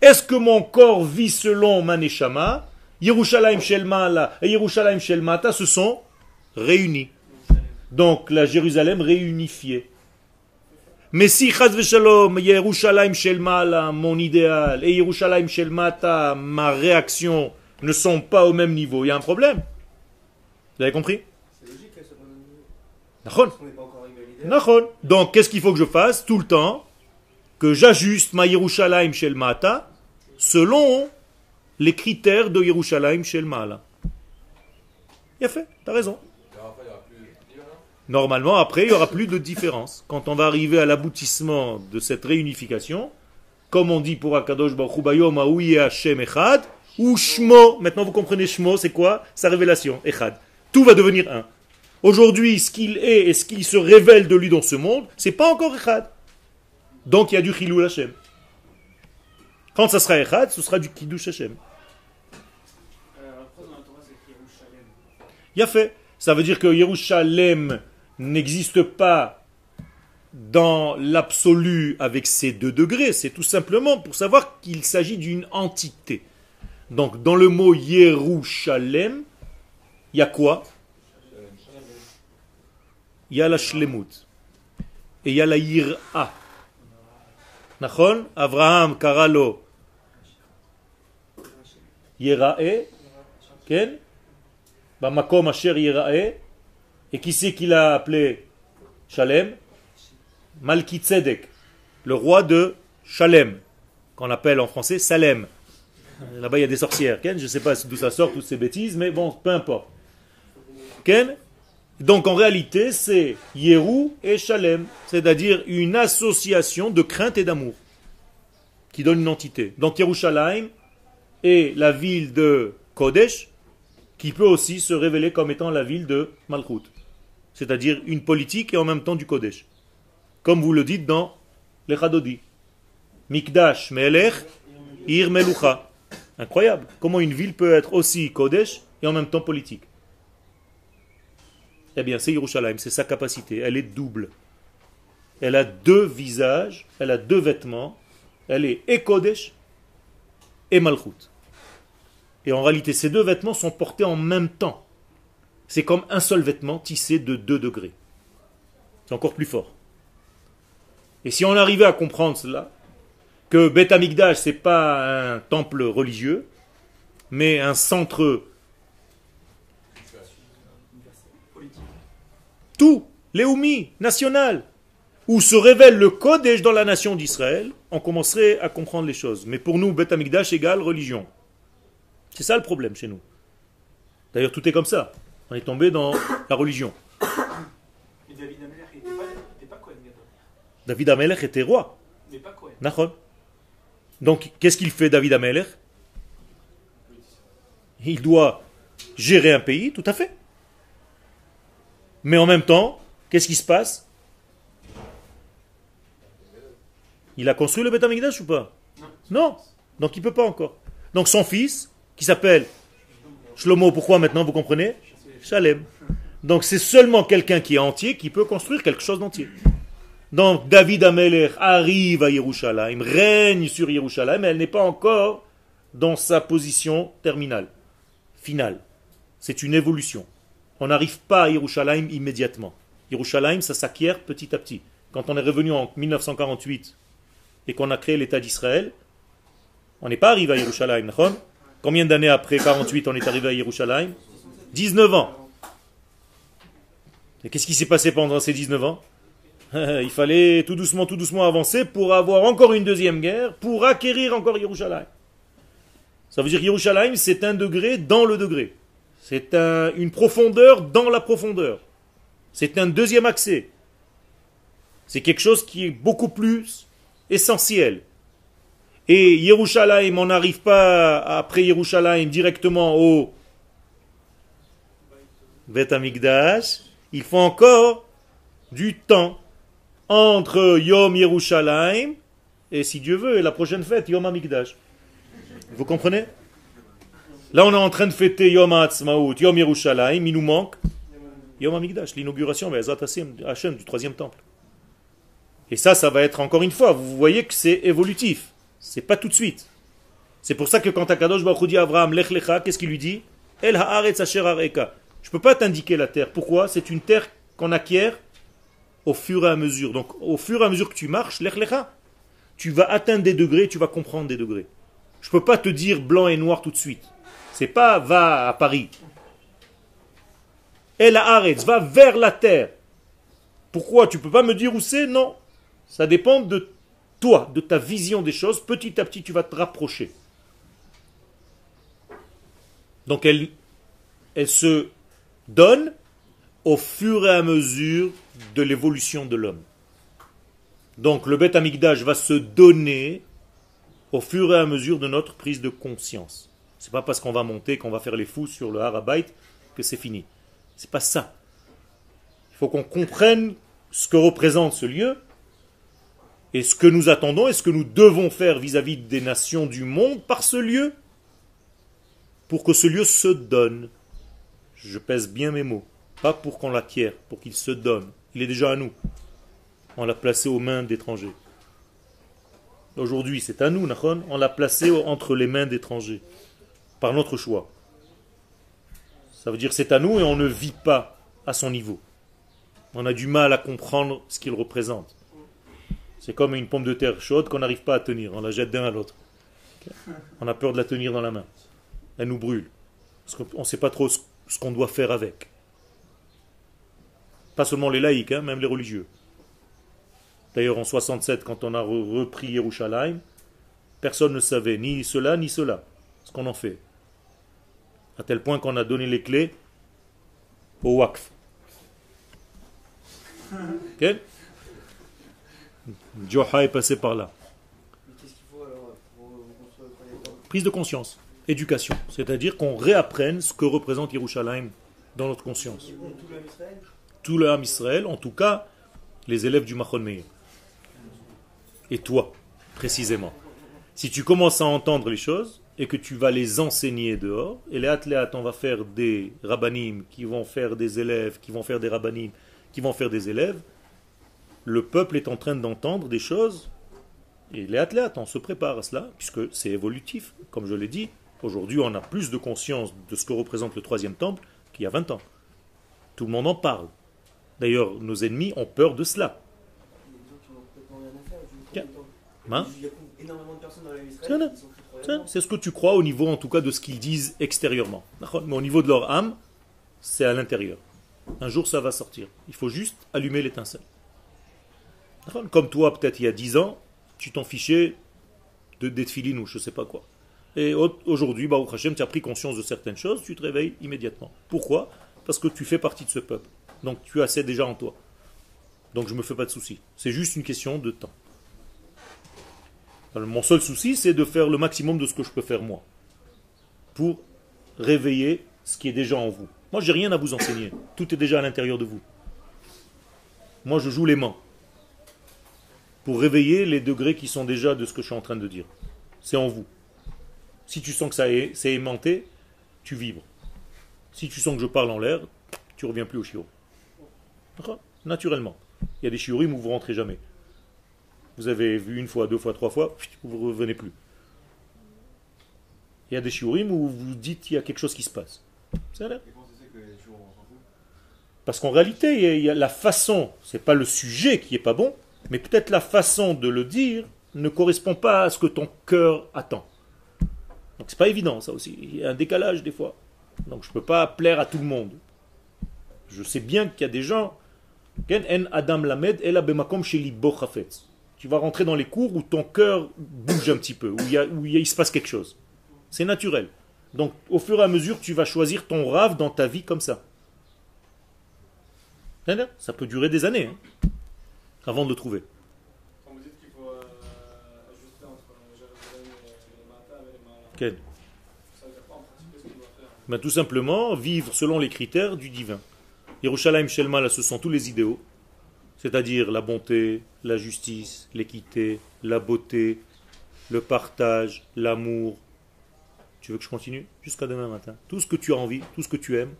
Est-ce que mon corps vit selon Maneshama? Yerushalayim et Yerushalayim Shel Mata se sont réunis. Donc la Jérusalem réunifiée. Mais si Chaz Shalom, Yerushalayim Shel Ma'ala, mon idéal, et Yerushalayim Shel Mata, ma réaction, ne sont pas au même niveau, il y a un problème. Vous avez compris? C'est logique pas au même niveau. Donc qu'est-ce qu'il faut que je fasse tout le temps? Que j'ajuste ma Yerushalayim Shel Mata selon les critères de Yerushalayim Shel Ma'ala. Il a fait, t'as raison. Normalement, après, il n'y aura plus de différence. Quand on va arriver à l'aboutissement de cette réunification, comme on dit pour Akadosh Baruch Bayom Hashem Echad, ou Shmo, maintenant vous comprenez Shmo, c'est quoi? Sa révélation, Echad. Tout va devenir un. Aujourd'hui, ce qu'il est et ce qui se révèle de lui dans ce monde, c'est pas encore Echad. Donc il y a du Chilul Hashem. Quand ça sera Echad, ce sera du Kiddush Hashem. Il a fait. Ça veut dire que Yerushalem n'existe pas dans l'absolu avec ces deux degrés. C'est tout simplement pour savoir qu'il s'agit d'une entité. Donc, dans le mot Yerushalem, il y a quoi? Il y a la Shlemut. Et il y a la Yir'a. Nachon Karalo Yira'e. Ken Bamakom Asher Yira'e. Et qui c'est qu'il a appelé Shalem Malki Tzedek, le roi de Shalem, qu'on appelle en français Salem. Là-bas, il y a des sorcières. Ken, je ne sais pas d'où ça sort, toutes ces bêtises, mais bon, peu importe. Ken? Donc en réalité, c'est Yérou et Shalem, c'est-à-dire une association de crainte et d'amour qui donne une entité. Donc Yerushalayim est la ville de Kodesh, qui peut aussi se révéler comme étant la ville de Malchut, c'est-à-dire une politique et en même temps du Kodesh. Comme vous le dites dans les Chadodi. Mikdash Melech Ir Melucha. Incroyable. Comment une ville peut être aussi Kodesh et en même temps politique. Eh bien, c'est Yerushalayim, c'est sa capacité. Elle est double. Elle a deux visages, elle a deux vêtements. Elle est et et Malchut. Et en réalité, ces deux vêtements sont portés en même temps. C'est comme un seul vêtement tissé de deux degrés. C'est encore plus fort. Et si on arrivait à comprendre cela, que Beth Amikdash, c'est pas un temple religieux, mais un centre tout, Léoumi, national, où se révèle le Kodesh dans la nation d'Israël, on commencerait à comprendre les choses. Mais pour nous, Beth Amikdash égale religion. C'est ça le problème chez nous. D'ailleurs, tout est comme ça. On est tombé dans *coughs* la religion. Mais David Ameller, il n'était pas. David Amelech était roi. Mais pas. Donc, qu'est-ce qu'il fait, David Amelech Il doit gérer un pays, tout à fait. Mais en même temps, qu'est-ce qui se passe? Il a construit le Beth Amikdash ou pas? Non. Donc il ne peut pas encore. Donc son fils, qui s'appelle Shlomo, pourquoi maintenant vous comprenez? Shalem. Donc c'est seulement quelqu'un qui est entier qui peut construire quelque chose d'entier. Donc David Amelech arrive à Yerushalayim, règne sur Yerushalayim, mais elle n'est pas encore dans sa position terminale, finale. C'est une évolution. On n'arrive pas à Yerushalayim immédiatement. Yerushalayim, ça s'acquiert petit à petit. Quand on est revenu en 1948 et qu'on a créé l'État d'Israël, on n'est pas arrivé à Yerushalayim. Combien d'années après 48 on est arrivé à Yerushalayim? 19 ans. Et qu'est-ce qui s'est passé pendant ces 19 ans? *laughs* Il fallait tout doucement, tout doucement avancer pour avoir encore une deuxième guerre, pour acquérir encore Yerushalayim. Ça veut dire que Yerushalayim, c'est un degré dans le degré. C'est un- une profondeur dans la profondeur. C'est un deuxième accès. C'est quelque chose qui est beaucoup plus essentiel. Et Yerushalayim, on n'arrive pas après Yerushalayim directement au Bet Amikdash. Il faut encore du temps entre Yom Yerushalayim et, si Dieu veut, la prochaine fête, Yom Amikdash. Vous comprenez? Là, on est en train de fêter Yom Ha'atzmaut, Yom Yerushalayim, il nous manque Yom Amikdash, l'inauguration Hashem, du troisième temple. Et ça, ça va être encore une fois, vous voyez que c'est évolutif. C'est pas tout de suite. C'est pour ça que quand Akadosh Baruch dit à Abraham, Lech Lecha, qu'est-ce qu'il lui dit? El haaretz. Je peux pas t'indiquer la terre. Pourquoi? C'est une terre qu'on acquiert au fur et à mesure. Donc, au fur et à mesure que tu marches, Lech Lecha, tu vas atteindre des degrés, tu vas comprendre des degrés. Je peux pas te dire blanc et noir tout de suite. Pas va à Paris. El haaretz, va vers la terre. Pourquoi Tu peux pas me dire où c'est? Non. Ça dépend de toi, de ta vision des choses. Petit à petit, tu vas te rapprocher. Donc elle, elle se donne au fur et à mesure de l'évolution de l'homme. Donc le Beth Amikdash va se donner au fur et à mesure de notre prise de conscience. C'est pas parce qu'on va monter, qu'on va faire les fous sur le Harabait que c'est fini. C'est pas ça. Il faut qu'on comprenne ce que représente ce lieu et ce que nous attendons et ce que nous devons faire vis-à-vis des nations du monde par ce lieu pour que ce lieu se donne. Je pèse bien mes mots. Pas pour qu'on l'acquiert, pour qu'il se donne. Il est déjà à nous. On l'a placé aux mains d'étrangers. Aujourd'hui, c'est à nous, Nachon. On l'a placé entre les mains d'étrangers. Par notre choix. Ça veut dire c'est à nous et on ne vit pas à son niveau. On a du mal à comprendre ce qu'il représente. C'est comme une pomme de terre chaude qu'on n'arrive pas à tenir. On la jette d'un à l'autre. On a peur de la tenir dans la main. Elle nous brûle. Parce qu'on ne sait pas trop ce qu'on doit faire avec. Pas seulement les laïcs, hein, même les religieux. D'ailleurs, en 67, quand on a re- repris Yerushalayim, personne ne savait ni cela ni cela, ce qu'on en fait. À tel point qu'on a donné les clés au Wakf. Ok? Joha est passé par là. Mais qu'est-ce qu'il faut alors pour reconstruire le premier temple? Prise de conscience, éducation. C'est-à-dire qu'on réapprenne ce que représente Yerushalayim dans notre conscience. Tout le Israël? Tout le Ham Israël, en tout cas, les élèves du Machon Meir. Et toi, précisément. Si tu commences à entendre les choses et que tu vas les enseigner dehors, et les athlètes, on va faire des rabbinim qui vont faire des élèves, qui vont faire des rabbinim, qui vont faire des élèves, le peuple est en train d'entendre des choses, et les athlètes, on se prépare à cela, puisque c'est évolutif. Comme je l'ai dit, aujourd'hui on a plus de conscience de ce que représente le troisième temple qu'il y a 20 ans. Tout le monde en parle. D'ailleurs, nos ennemis ont peur de cela. Hein Il y a énormément de personnes dans la C'est ce que tu crois au niveau, en tout cas, de ce qu'ils disent extérieurement. Mais au niveau de leur âme, c'est à l'intérieur. Un jour, ça va sortir. Il faut juste allumer l'étincelle. Comme toi, peut-être il y a 10 ans, tu t'en fichais de détfiline ou je sais pas quoi. Et au- aujourd'hui, Baruch Hashem, tu as pris conscience de certaines choses, tu te réveilles immédiatement. Pourquoi? Parce que tu fais partie de ce peuple. Donc tu as ça déjà en toi. Donc je me fais pas de soucis. C'est juste une question de temps. Alors, mon seul souci, c'est de faire le maximum de ce que je peux faire moi. Pour réveiller ce qui est déjà en vous. Moi, j'ai rien à vous enseigner. Tout est déjà à l'intérieur de vous. Moi, je joue les mains. Pour réveiller les degrés qui sont déjà de ce que je suis en train de dire. C'est en vous. Si tu sens que ça est, c'est aimanté, tu vibres. Si tu sens que je parle en l'air, tu reviens plus au chiot. Naturellement. Il y a des chiorim où vous rentrez jamais. Vous avez vu une fois, deux fois, trois fois, vous ne revenez plus. Il y a des shiurim où vous dites qu'il y a quelque chose qui se passe. Fout Parce qu'en réalité, il y a- la façon, c'est pas le sujet qui est pas bon, mais peut-être la façon de le dire ne correspond pas à ce que ton cœur attend. Donc c'est pas évident ça aussi. Il y a un décalage des fois. Donc je ne peux pas plaire à tout le monde. Je sais bien qu'il y a des gens. Adam Lamed Tu vas rentrer dans les cours où ton cœur bouge un petit peu, où, il, y a- où il y a- il se passe quelque chose. C'est naturel. Donc au fur et à mesure, tu vas choisir ton rave dans ta vie comme ça. Ça peut durer des années hein, avant de le trouver. Quand vous dites qu'il faut euh, ajuster entre Jérusalem et les Matam et les Mahalam, Ken. ça veut dire quoi en pratique Qu'est-ce qu'il doit faire? Ben, tout simplement, vivre selon les critères du divin. Yerushalayim Shelma, là, ce sont tous les idéaux, c'est-à-dire la bonté, la justice, l'équité, la beauté, le partage, l'amour. Tu veux que je continue Jusqu'à demain matin? Tout ce que tu as envie, tout ce que tu aimes,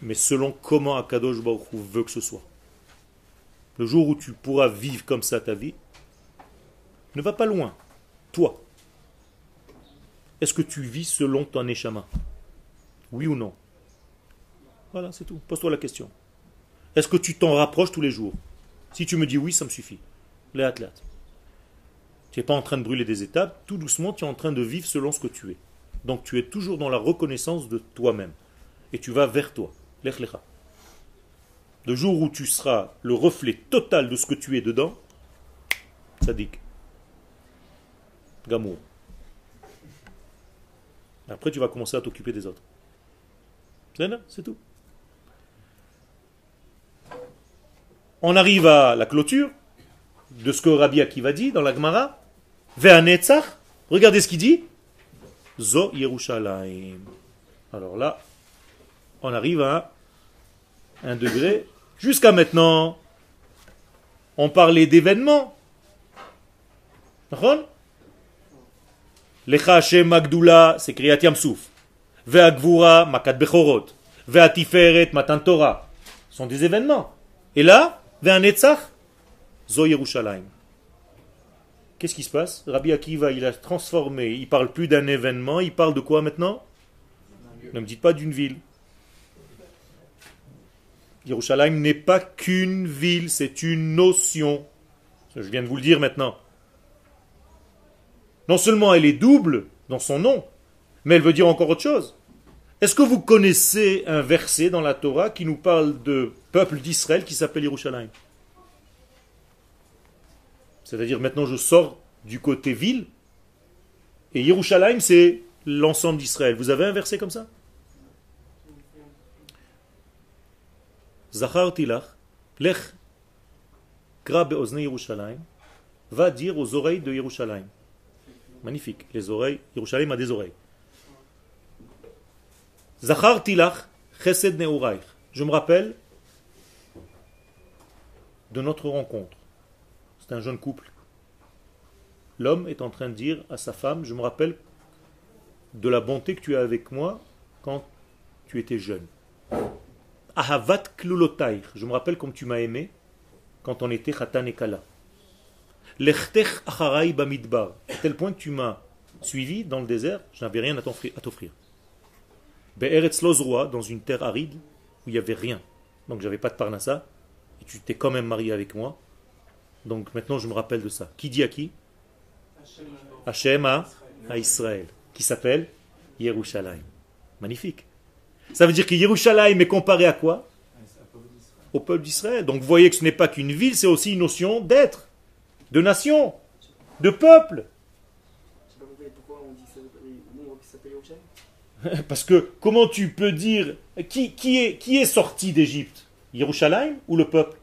mais selon comment Akadosh Baruch veut que ce soit. Le jour où tu pourras vivre comme ça ta vie, ne va pas loin. Toi, est-ce que tu vis selon ton échama Oui ou non? Voilà, c'est tout. Pose-toi la question. Est-ce que tu t'en rapproches tous les jours? Si tu me dis oui, ça me suffit. Les athlètes. Tu n'es pas en train de brûler des étapes, tout doucement, tu es en train de vivre selon ce que tu es. Donc tu es toujours dans la reconnaissance de toi-même. Et tu vas vers toi. Lech lecha. Le jour où tu seras le reflet total de ce que tu es dedans, Sadik. Gamour. Après, tu vas commencer à t'occuper des autres. C'est tout. on arrive à la clôture de ce que Rabbi Akiva dit dans la Gemara. Ve'anetzach, regardez ce qu'il dit. Zo Yerushalayim. Alors là, on arrive à un degré. Jusqu'à maintenant, on parlait d'événements. Lecha Hashem Magdula, c'est Kriyat Yamsouf. Ve'agvura, Makat Bechorot. Ve'atiferet, Matan Torah. Ce sont des événements. Et là, Qu'est-ce qui se passe? Rabbi Akiva, il a transformé, il parle plus d'un événement, il parle de quoi maintenant? Ne me dites pas d'une ville. Yerushalayim n'est pas qu'une ville, c'est une notion. Je viens de vous le dire maintenant. Non seulement elle est double dans son nom, mais elle veut dire encore autre chose. Est-ce que vous connaissez un verset dans la Torah qui nous parle de peuple d'Israël qui s'appelle Yerushalayim? C'est-à-dire maintenant je sors du côté ville et Yerushalayim c'est l'ensemble d'Israël. Vous avez un verset comme ça? Lech be'oznei Yerushalayim, va dire aux oreilles de Yerushalayim. Magnifique. Les oreilles. Yerushalayim a des oreilles. Zachar tilach chesed neuraich. Je me rappelle de notre rencontre. C'est un jeune couple. L'homme est en train de dire à sa femme, je me rappelle de la bonté que tu as avec moi quand tu étais jeune. Ahavat klulotaich. Je me rappelle comme tu m'as aimé quand on était chatan et kala. Lechtech acharai bamidbar. À tel point que tu m'as suivi dans le désert, je n'avais rien à t'offrir. Be'eretz lozroa, dans une terre aride, où il n'y avait rien. Donc j'avais pas de parnassa, et tu t'es quand même marié avec moi. Donc maintenant je me rappelle de ça. Qui dit à qui? Hachem à, à Israël. Qui s'appelle Yerushalayim. Magnifique. Ça veut dire que Yerushalayim est comparé à quoi? Au peuple d'Israël. Donc vous voyez que ce n'est pas qu'une ville, c'est aussi une notion d'être de nation, de peuple. Je sais pas compris pourquoi on dit que ça s'appelle- nous, que ça s'appelle Yerushalayim. *laughs* Parce que comment tu peux dire qui, qui est, qui est sorti d'Égypte? Yerushalayim ou le peuple?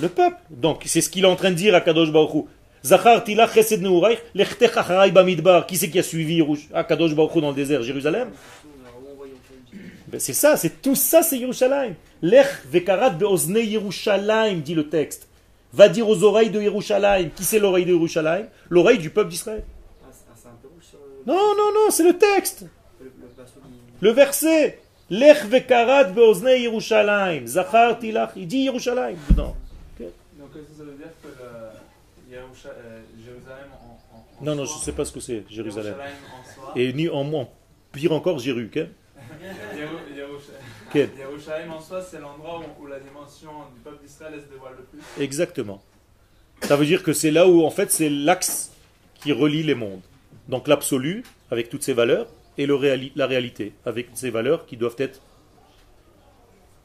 Le peuple. Donc c'est ce qu'il est en train de dire à Kadosh Baruch. Qui c'est qui a suivi Yerush- à Kadosh Baruch Hu dans le désert? Jérusalem? Ben, C'est ça, c'est tout ça, c'est Yerushalayim. Lech vekarat beozne Yerushalayim, dit le texte. Va dire aux oreilles de Yerushalayim. Qui c'est l'oreille de Yerushalayim L'oreille du peuple d'Israël. Ah, Non, non, non, c'est le texte. Le, verset. Lech vekarat beozne Yerushalayim. Zachar tilach. Il dit Yerushalayim dedans. Donc ça veut dire que le Yerusha- euh, Jérusalem en, en, en Non, non, je ne sais pas ce que c'est, Jérusalem. en soi, Et ni en moins. Pire encore, Yerusha- *laughs* Quel Yerushalayim en soi, c'est l'endroit où, où la dimension du peuple d'Israël se dévoile le plus. Exactement. Ça veut dire que c'est là où, en fait, c'est l'axe qui relie les mondes. Donc l'absolu, avec toutes ses valeurs, et la réalité, avec ses valeurs qui doivent être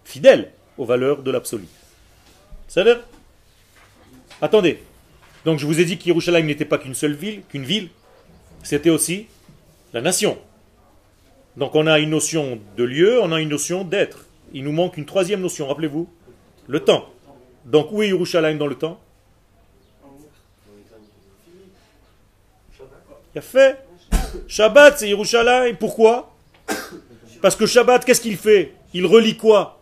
fidèles aux valeurs de l'absolu. Va Attendez. Donc je vous ai dit qu'Yerushalayim n'était pas qu'une seule ville, qu'une ville, c'était aussi la nation. Donc on a une notion de lieu, on a une notion d'être. Il nous manque une troisième notion, rappelez-vous, le temps. Donc où est Yerushalayim dans le temps? Il a fait. Shabbat, c'est Yerushalayim. Pourquoi? Parce que Shabbat, qu'est-ce qu'il fait? Il relie quoi?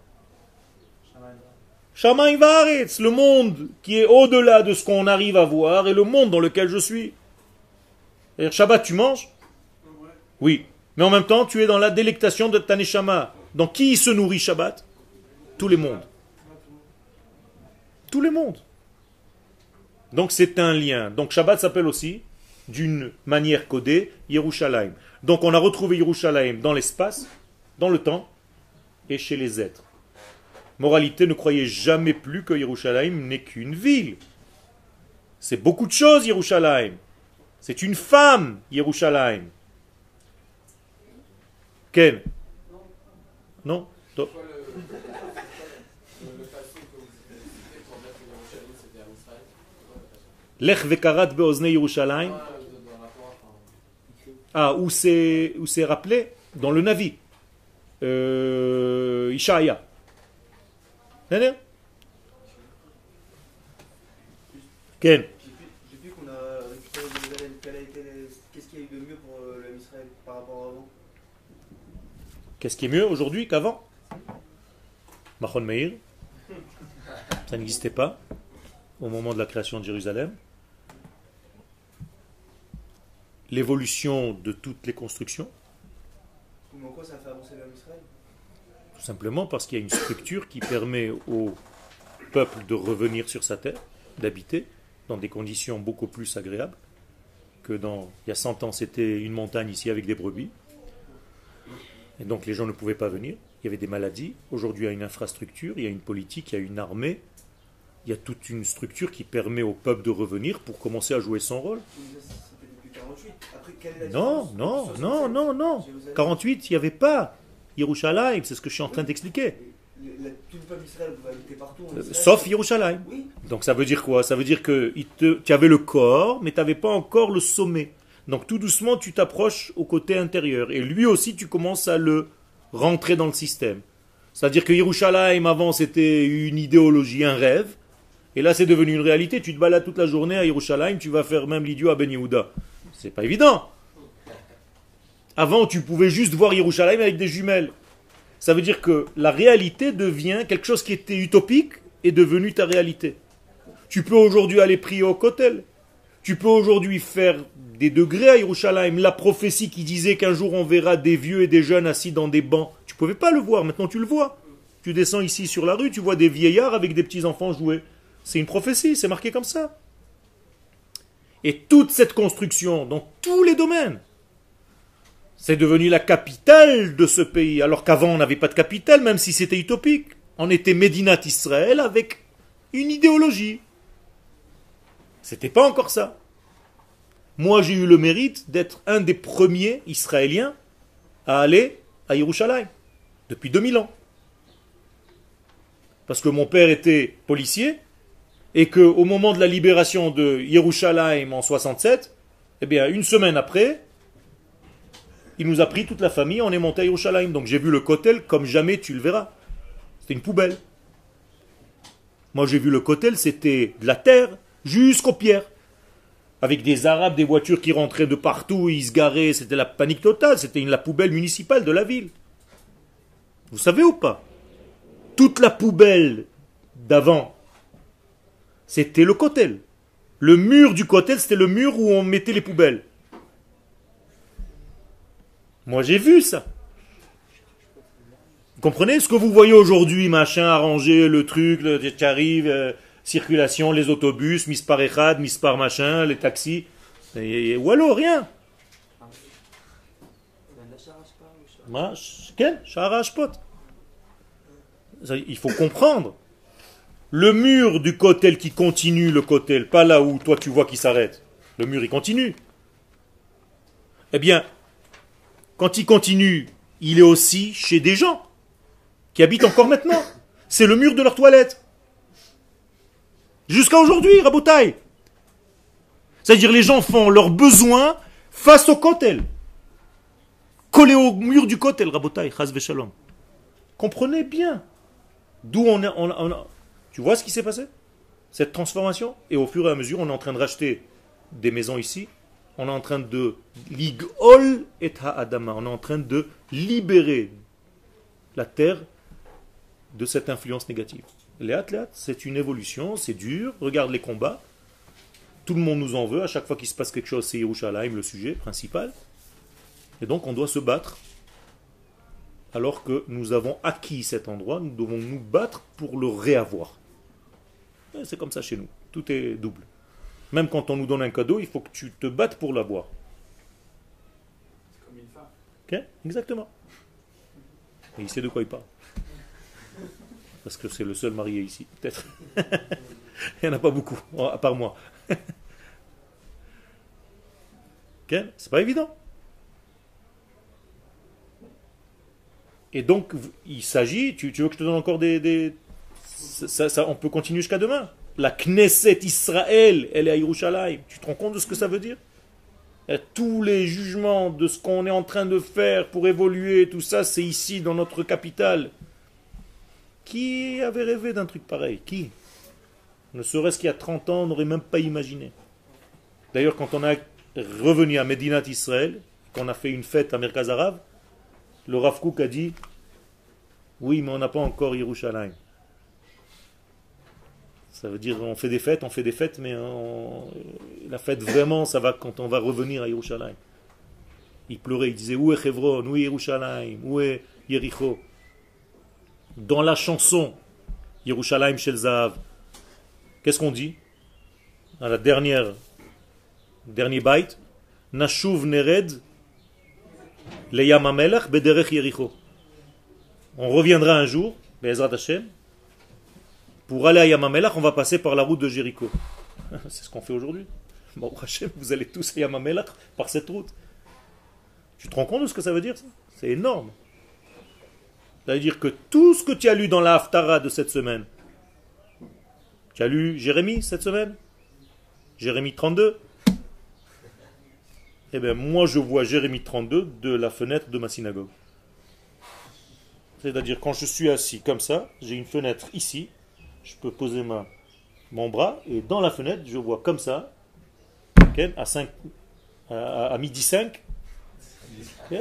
Shamaim Varetz, le monde qui est au-delà de ce qu'on arrive à voir et le monde dans lequel je suis. Shabbat, tu manges? Oui. Mais en même temps, tu es dans la délectation de Taneshama. Donc qui se nourrit Shabbat? Tous les mondes. Tous les mondes. Donc c'est un lien. Donc Shabbat s'appelle aussi, d'une manière codée, Yerushalayim. Donc on a retrouvé Yerushalayim dans l'espace, dans le temps et chez les êtres. Moralité, ne croyez jamais plus que Yerushalayim n'est qu'une ville. C'est beaucoup de choses, Yerushalayim. C'est une femme, Yerushalayim. Ken Non? Lech vekarat beozne Yerushalayim. Ah, dans le rapport, enfin, Ah, où c'est où c'est rappelé Dans le Navi. Euh, Ishaïa. D'accord Ken Depuis, depuis qu'on a récupéré Jérusalem, qu'est-ce qu'il y a eu de mieux pour euh, l'homme Israël par rapport à avant? Qu'est-ce qui est mieux aujourd'hui qu'avant? Mahon Meir. Ça n'existait pas au moment de la création de Jérusalem. L'évolution de toutes les constructions, quoi ça fait avancer Israël? Tout simplement parce qu'il y a une structure qui permet au peuple de revenir sur sa terre, d'habiter dans des conditions beaucoup plus agréables que dans il y a 100 ans c'était une montagne ici avec des brebis. Et donc les gens ne pouvaient pas venir. Il y avait des maladies. Aujourd'hui, il y a une infrastructure, il y a une politique, il y a une armée. Il y a toute une structure qui permet au peuple de revenir pour commencer à jouer son rôle. 48. Après, quelle est la Non, non, non, 67, non, non. Jérusalem 48, il n'y avait pas Yerushalayim, c'est ce que je suis en train d'expliquer. Le- la- Tout le peuple d'Israël pouvait habiter partout. en Euh. Sauf Yerushalayim. Oui, Donc ça veut dire quoi? Ça veut dire que tu avais le corps, mais tu n'avais pas encore le sommet. Donc tout doucement, tu t'approches au côté intérieur. Et lui aussi, tu commences à le rentrer dans le système. C'est-à-dire que Yerushalayim, avant, c'était une idéologie, un rêve. Et là, c'est devenu une réalité. Tu te balades toute la journée à Yerushalayim, tu vas faire même l'idiot à Ben Yehuda. C'est pas évident. Avant, tu pouvais juste voir Yerushalayim avec des jumelles. Ça veut dire que la réalité devient quelque chose qui était utopique est devenu ta réalité. Tu peux aujourd'hui aller prier au Kotel. Tu peux aujourd'hui faire des degrés à Yerushalayim. La prophétie qui disait qu'un jour on verra des vieux et des jeunes assis dans des bancs. Tu pouvais pas le voir, maintenant tu le vois. Tu descends ici sur la rue, tu vois des vieillards avec des petits enfants jouer. C'est une prophétie, c'est marqué comme ça. Et toute cette construction, dans tous les domaines, c'est devenu la capitale de ce pays, alors qu'avant on n'avait pas de capitale, même si c'était utopique. On était Médinat Israël avec une idéologie. C'était pas encore ça. Moi j'ai eu le mérite d'être un des premiers Israéliens à aller à Yerushalayim, depuis 2000 ans. Parce que mon père était policier, et qu'au moment de la libération de Yerushalayim en 67, eh bien, une semaine après, il nous a pris toute la famille, on est monté à Yerushalayim. Donc j'ai vu le Kotel comme jamais tu le verras. C'était une poubelle. Moi j'ai vu le Kotel, c'était de la terre jusqu'aux pierres. Avec des Arabes, des voitures qui rentraient de partout, ils se garaient, c'était la panique totale, c'était la poubelle municipale de la ville. Vous savez ou pas? Toute la poubelle d'avant, c'était le Kotel. Le mur du Kotel, c'était le mur où on mettait les poubelles. Moi, j'ai vu ça. Vous comprenez ce que vous voyez aujourd'hui, machin, arranger le truc, le, arrive, euh, circulation, les autobus, mis par Echad, mis par machin, les taxis. Et, ou alors, rien. Il faut comprendre. Le mur du cotel qui continue le cotel, pas là où toi tu vois qu'il s'arrête. Le mur il continue. Eh bien, quand il continue, il est aussi chez des gens qui habitent encore maintenant. C'est le mur de leur toilette. Jusqu'à aujourd'hui, Rabotaille. C'est-à-dire les gens font leurs besoins face au kotel. Collés au mur du kotel, Rabotaille, Chaz. Comprenez bien d'où on- on- tu vois ce qui s'est passé? Cette transformation? Et au fur et à mesure, on est en train de racheter des maisons ici. On est en train de ligol et adama. On est en train de libérer la terre de cette influence négative. Léat, léat, c'est une évolution, c'est dur. Regarde les combats. Tout le monde nous en veut. À chaque fois qu'il se passe quelque chose, c'est Yerushalayim le sujet principal. Et donc, on doit se battre. Alors que nous avons acquis cet endroit, nous devons nous battre pour le réavoir. Et C'est comme ça chez nous. Tout est double. Même quand on nous donne un cadeau, il faut que tu te battes pour l'avoir. C'est comme une femme. Ok Exactement. Et il sait de quoi il parle. Parce que c'est le seul marié ici, peut-être. *laughs* il n'y en a pas beaucoup, à part moi. *laughs* ok C'est pas évident. Et donc, il s'agit, tu, tu veux que je te donne encore des... des- ça, ça- on peut continuer jusqu'à demain. La Knesset Israël, elle est à Yerushalayim. Tu te rends compte de ce que ça veut dire? Tous les jugements de ce qu'on est en train de faire pour évoluer, tout ça, c'est ici, dans notre capitale. Qui avait rêvé d'un truc pareil? Qui? Ne serait-ce qu'il y a 30 ans, on n'aurait même pas imaginé. D'ailleurs, quand on a revenu à Medinat Israël, qu'on a fait une fête à Merkaz Arabe, le Rav Kook a dit Oui, mais on n'a pas encore Yerushalayim. Ça veut dire on fait des fêtes, on fait des fêtes, mais on- la fête vraiment, ça va quand on va revenir à Yerushalayim. Il pleurait, il disait Où est Hebron Où est Yerushalayim? Où est Yericho? Dans la chanson Yerushalayim Shel Zahav, qu'est-ce qu'on dit? À la dernière, dernier byte Nashuv Nered Amelach Bederech Yericho. On reviendra un jour, Be'ezrat Hashem, pour aller à Yamamelach, on va passer par la route de Jéricho. *laughs* C'est ce qu'on fait aujourd'hui. Bon, *laughs* vous allez tous à Yamamelach par cette route. Tu te rends compte de ce que ça veut dire C'est énorme. Ça veut dire que tout ce que tu as lu dans la Haftara de cette semaine, tu as lu Jérémie cette semaine? Jérémie 32 Eh bien, moi je vois Jérémie 32 de la fenêtre de ma synagogue. C'est-à-dire, quand je suis assis comme ça, j'ai une fenêtre ici, je peux poser mon bras et dans la fenêtre, je vois comme ça, à, 5, à, à midi 5, ok,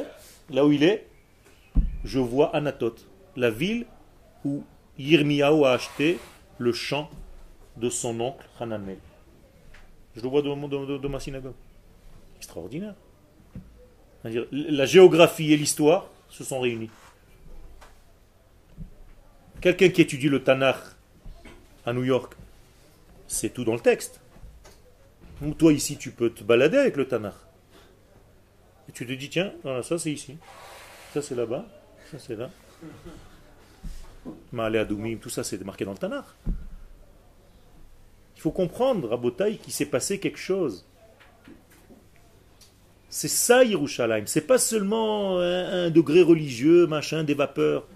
là où il est, je vois Anatote, la ville où Yirmiyahu a acheté le champ de son oncle Hananel. Je le vois de, de- ma synagogue. Extraordinaire. La géographie et l'histoire se sont réunis. Quelqu'un qui étudie le Tanakh à New York, c'est tout dans le texte. Ou toi ici, tu peux te balader avec le Tanakh. Et tu te dis, tiens, ça c'est ici, ça c'est là-bas, ça c'est là. Ma'ale Adoumim, tout ça c'est marqué dans le Tanakh. Il faut comprendre, Rabotaï, qu'il s'est passé quelque chose. C'est ça Yerushalayim. C'est pas seulement un degré religieux, machin, des vapeurs.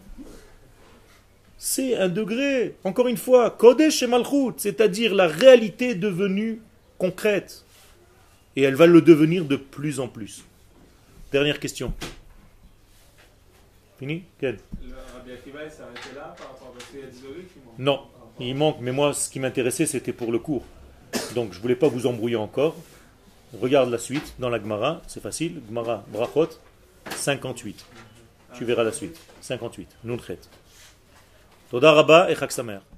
C'est un degré, encore une fois, Kodesh et Malchut, c'est-à-dire la réalité devenue concrète. Et elle va le devenir de plus en plus. Dernière question. Fini Quel Le Rabbi Akiva, il s'est arrêté là par rapport parce qu'il y a des oreilles qui manquent. Non, il manque, mais moi, ce qui m'intéressait, c'était pour le cours. Donc, je voulais pas vous embrouiller encore. Regarde la suite dans la Gemara, c'est facile. Gemara, Brachot, 58. Tu verras la suite. 58. Nunchet. Toda Rabba et Chag.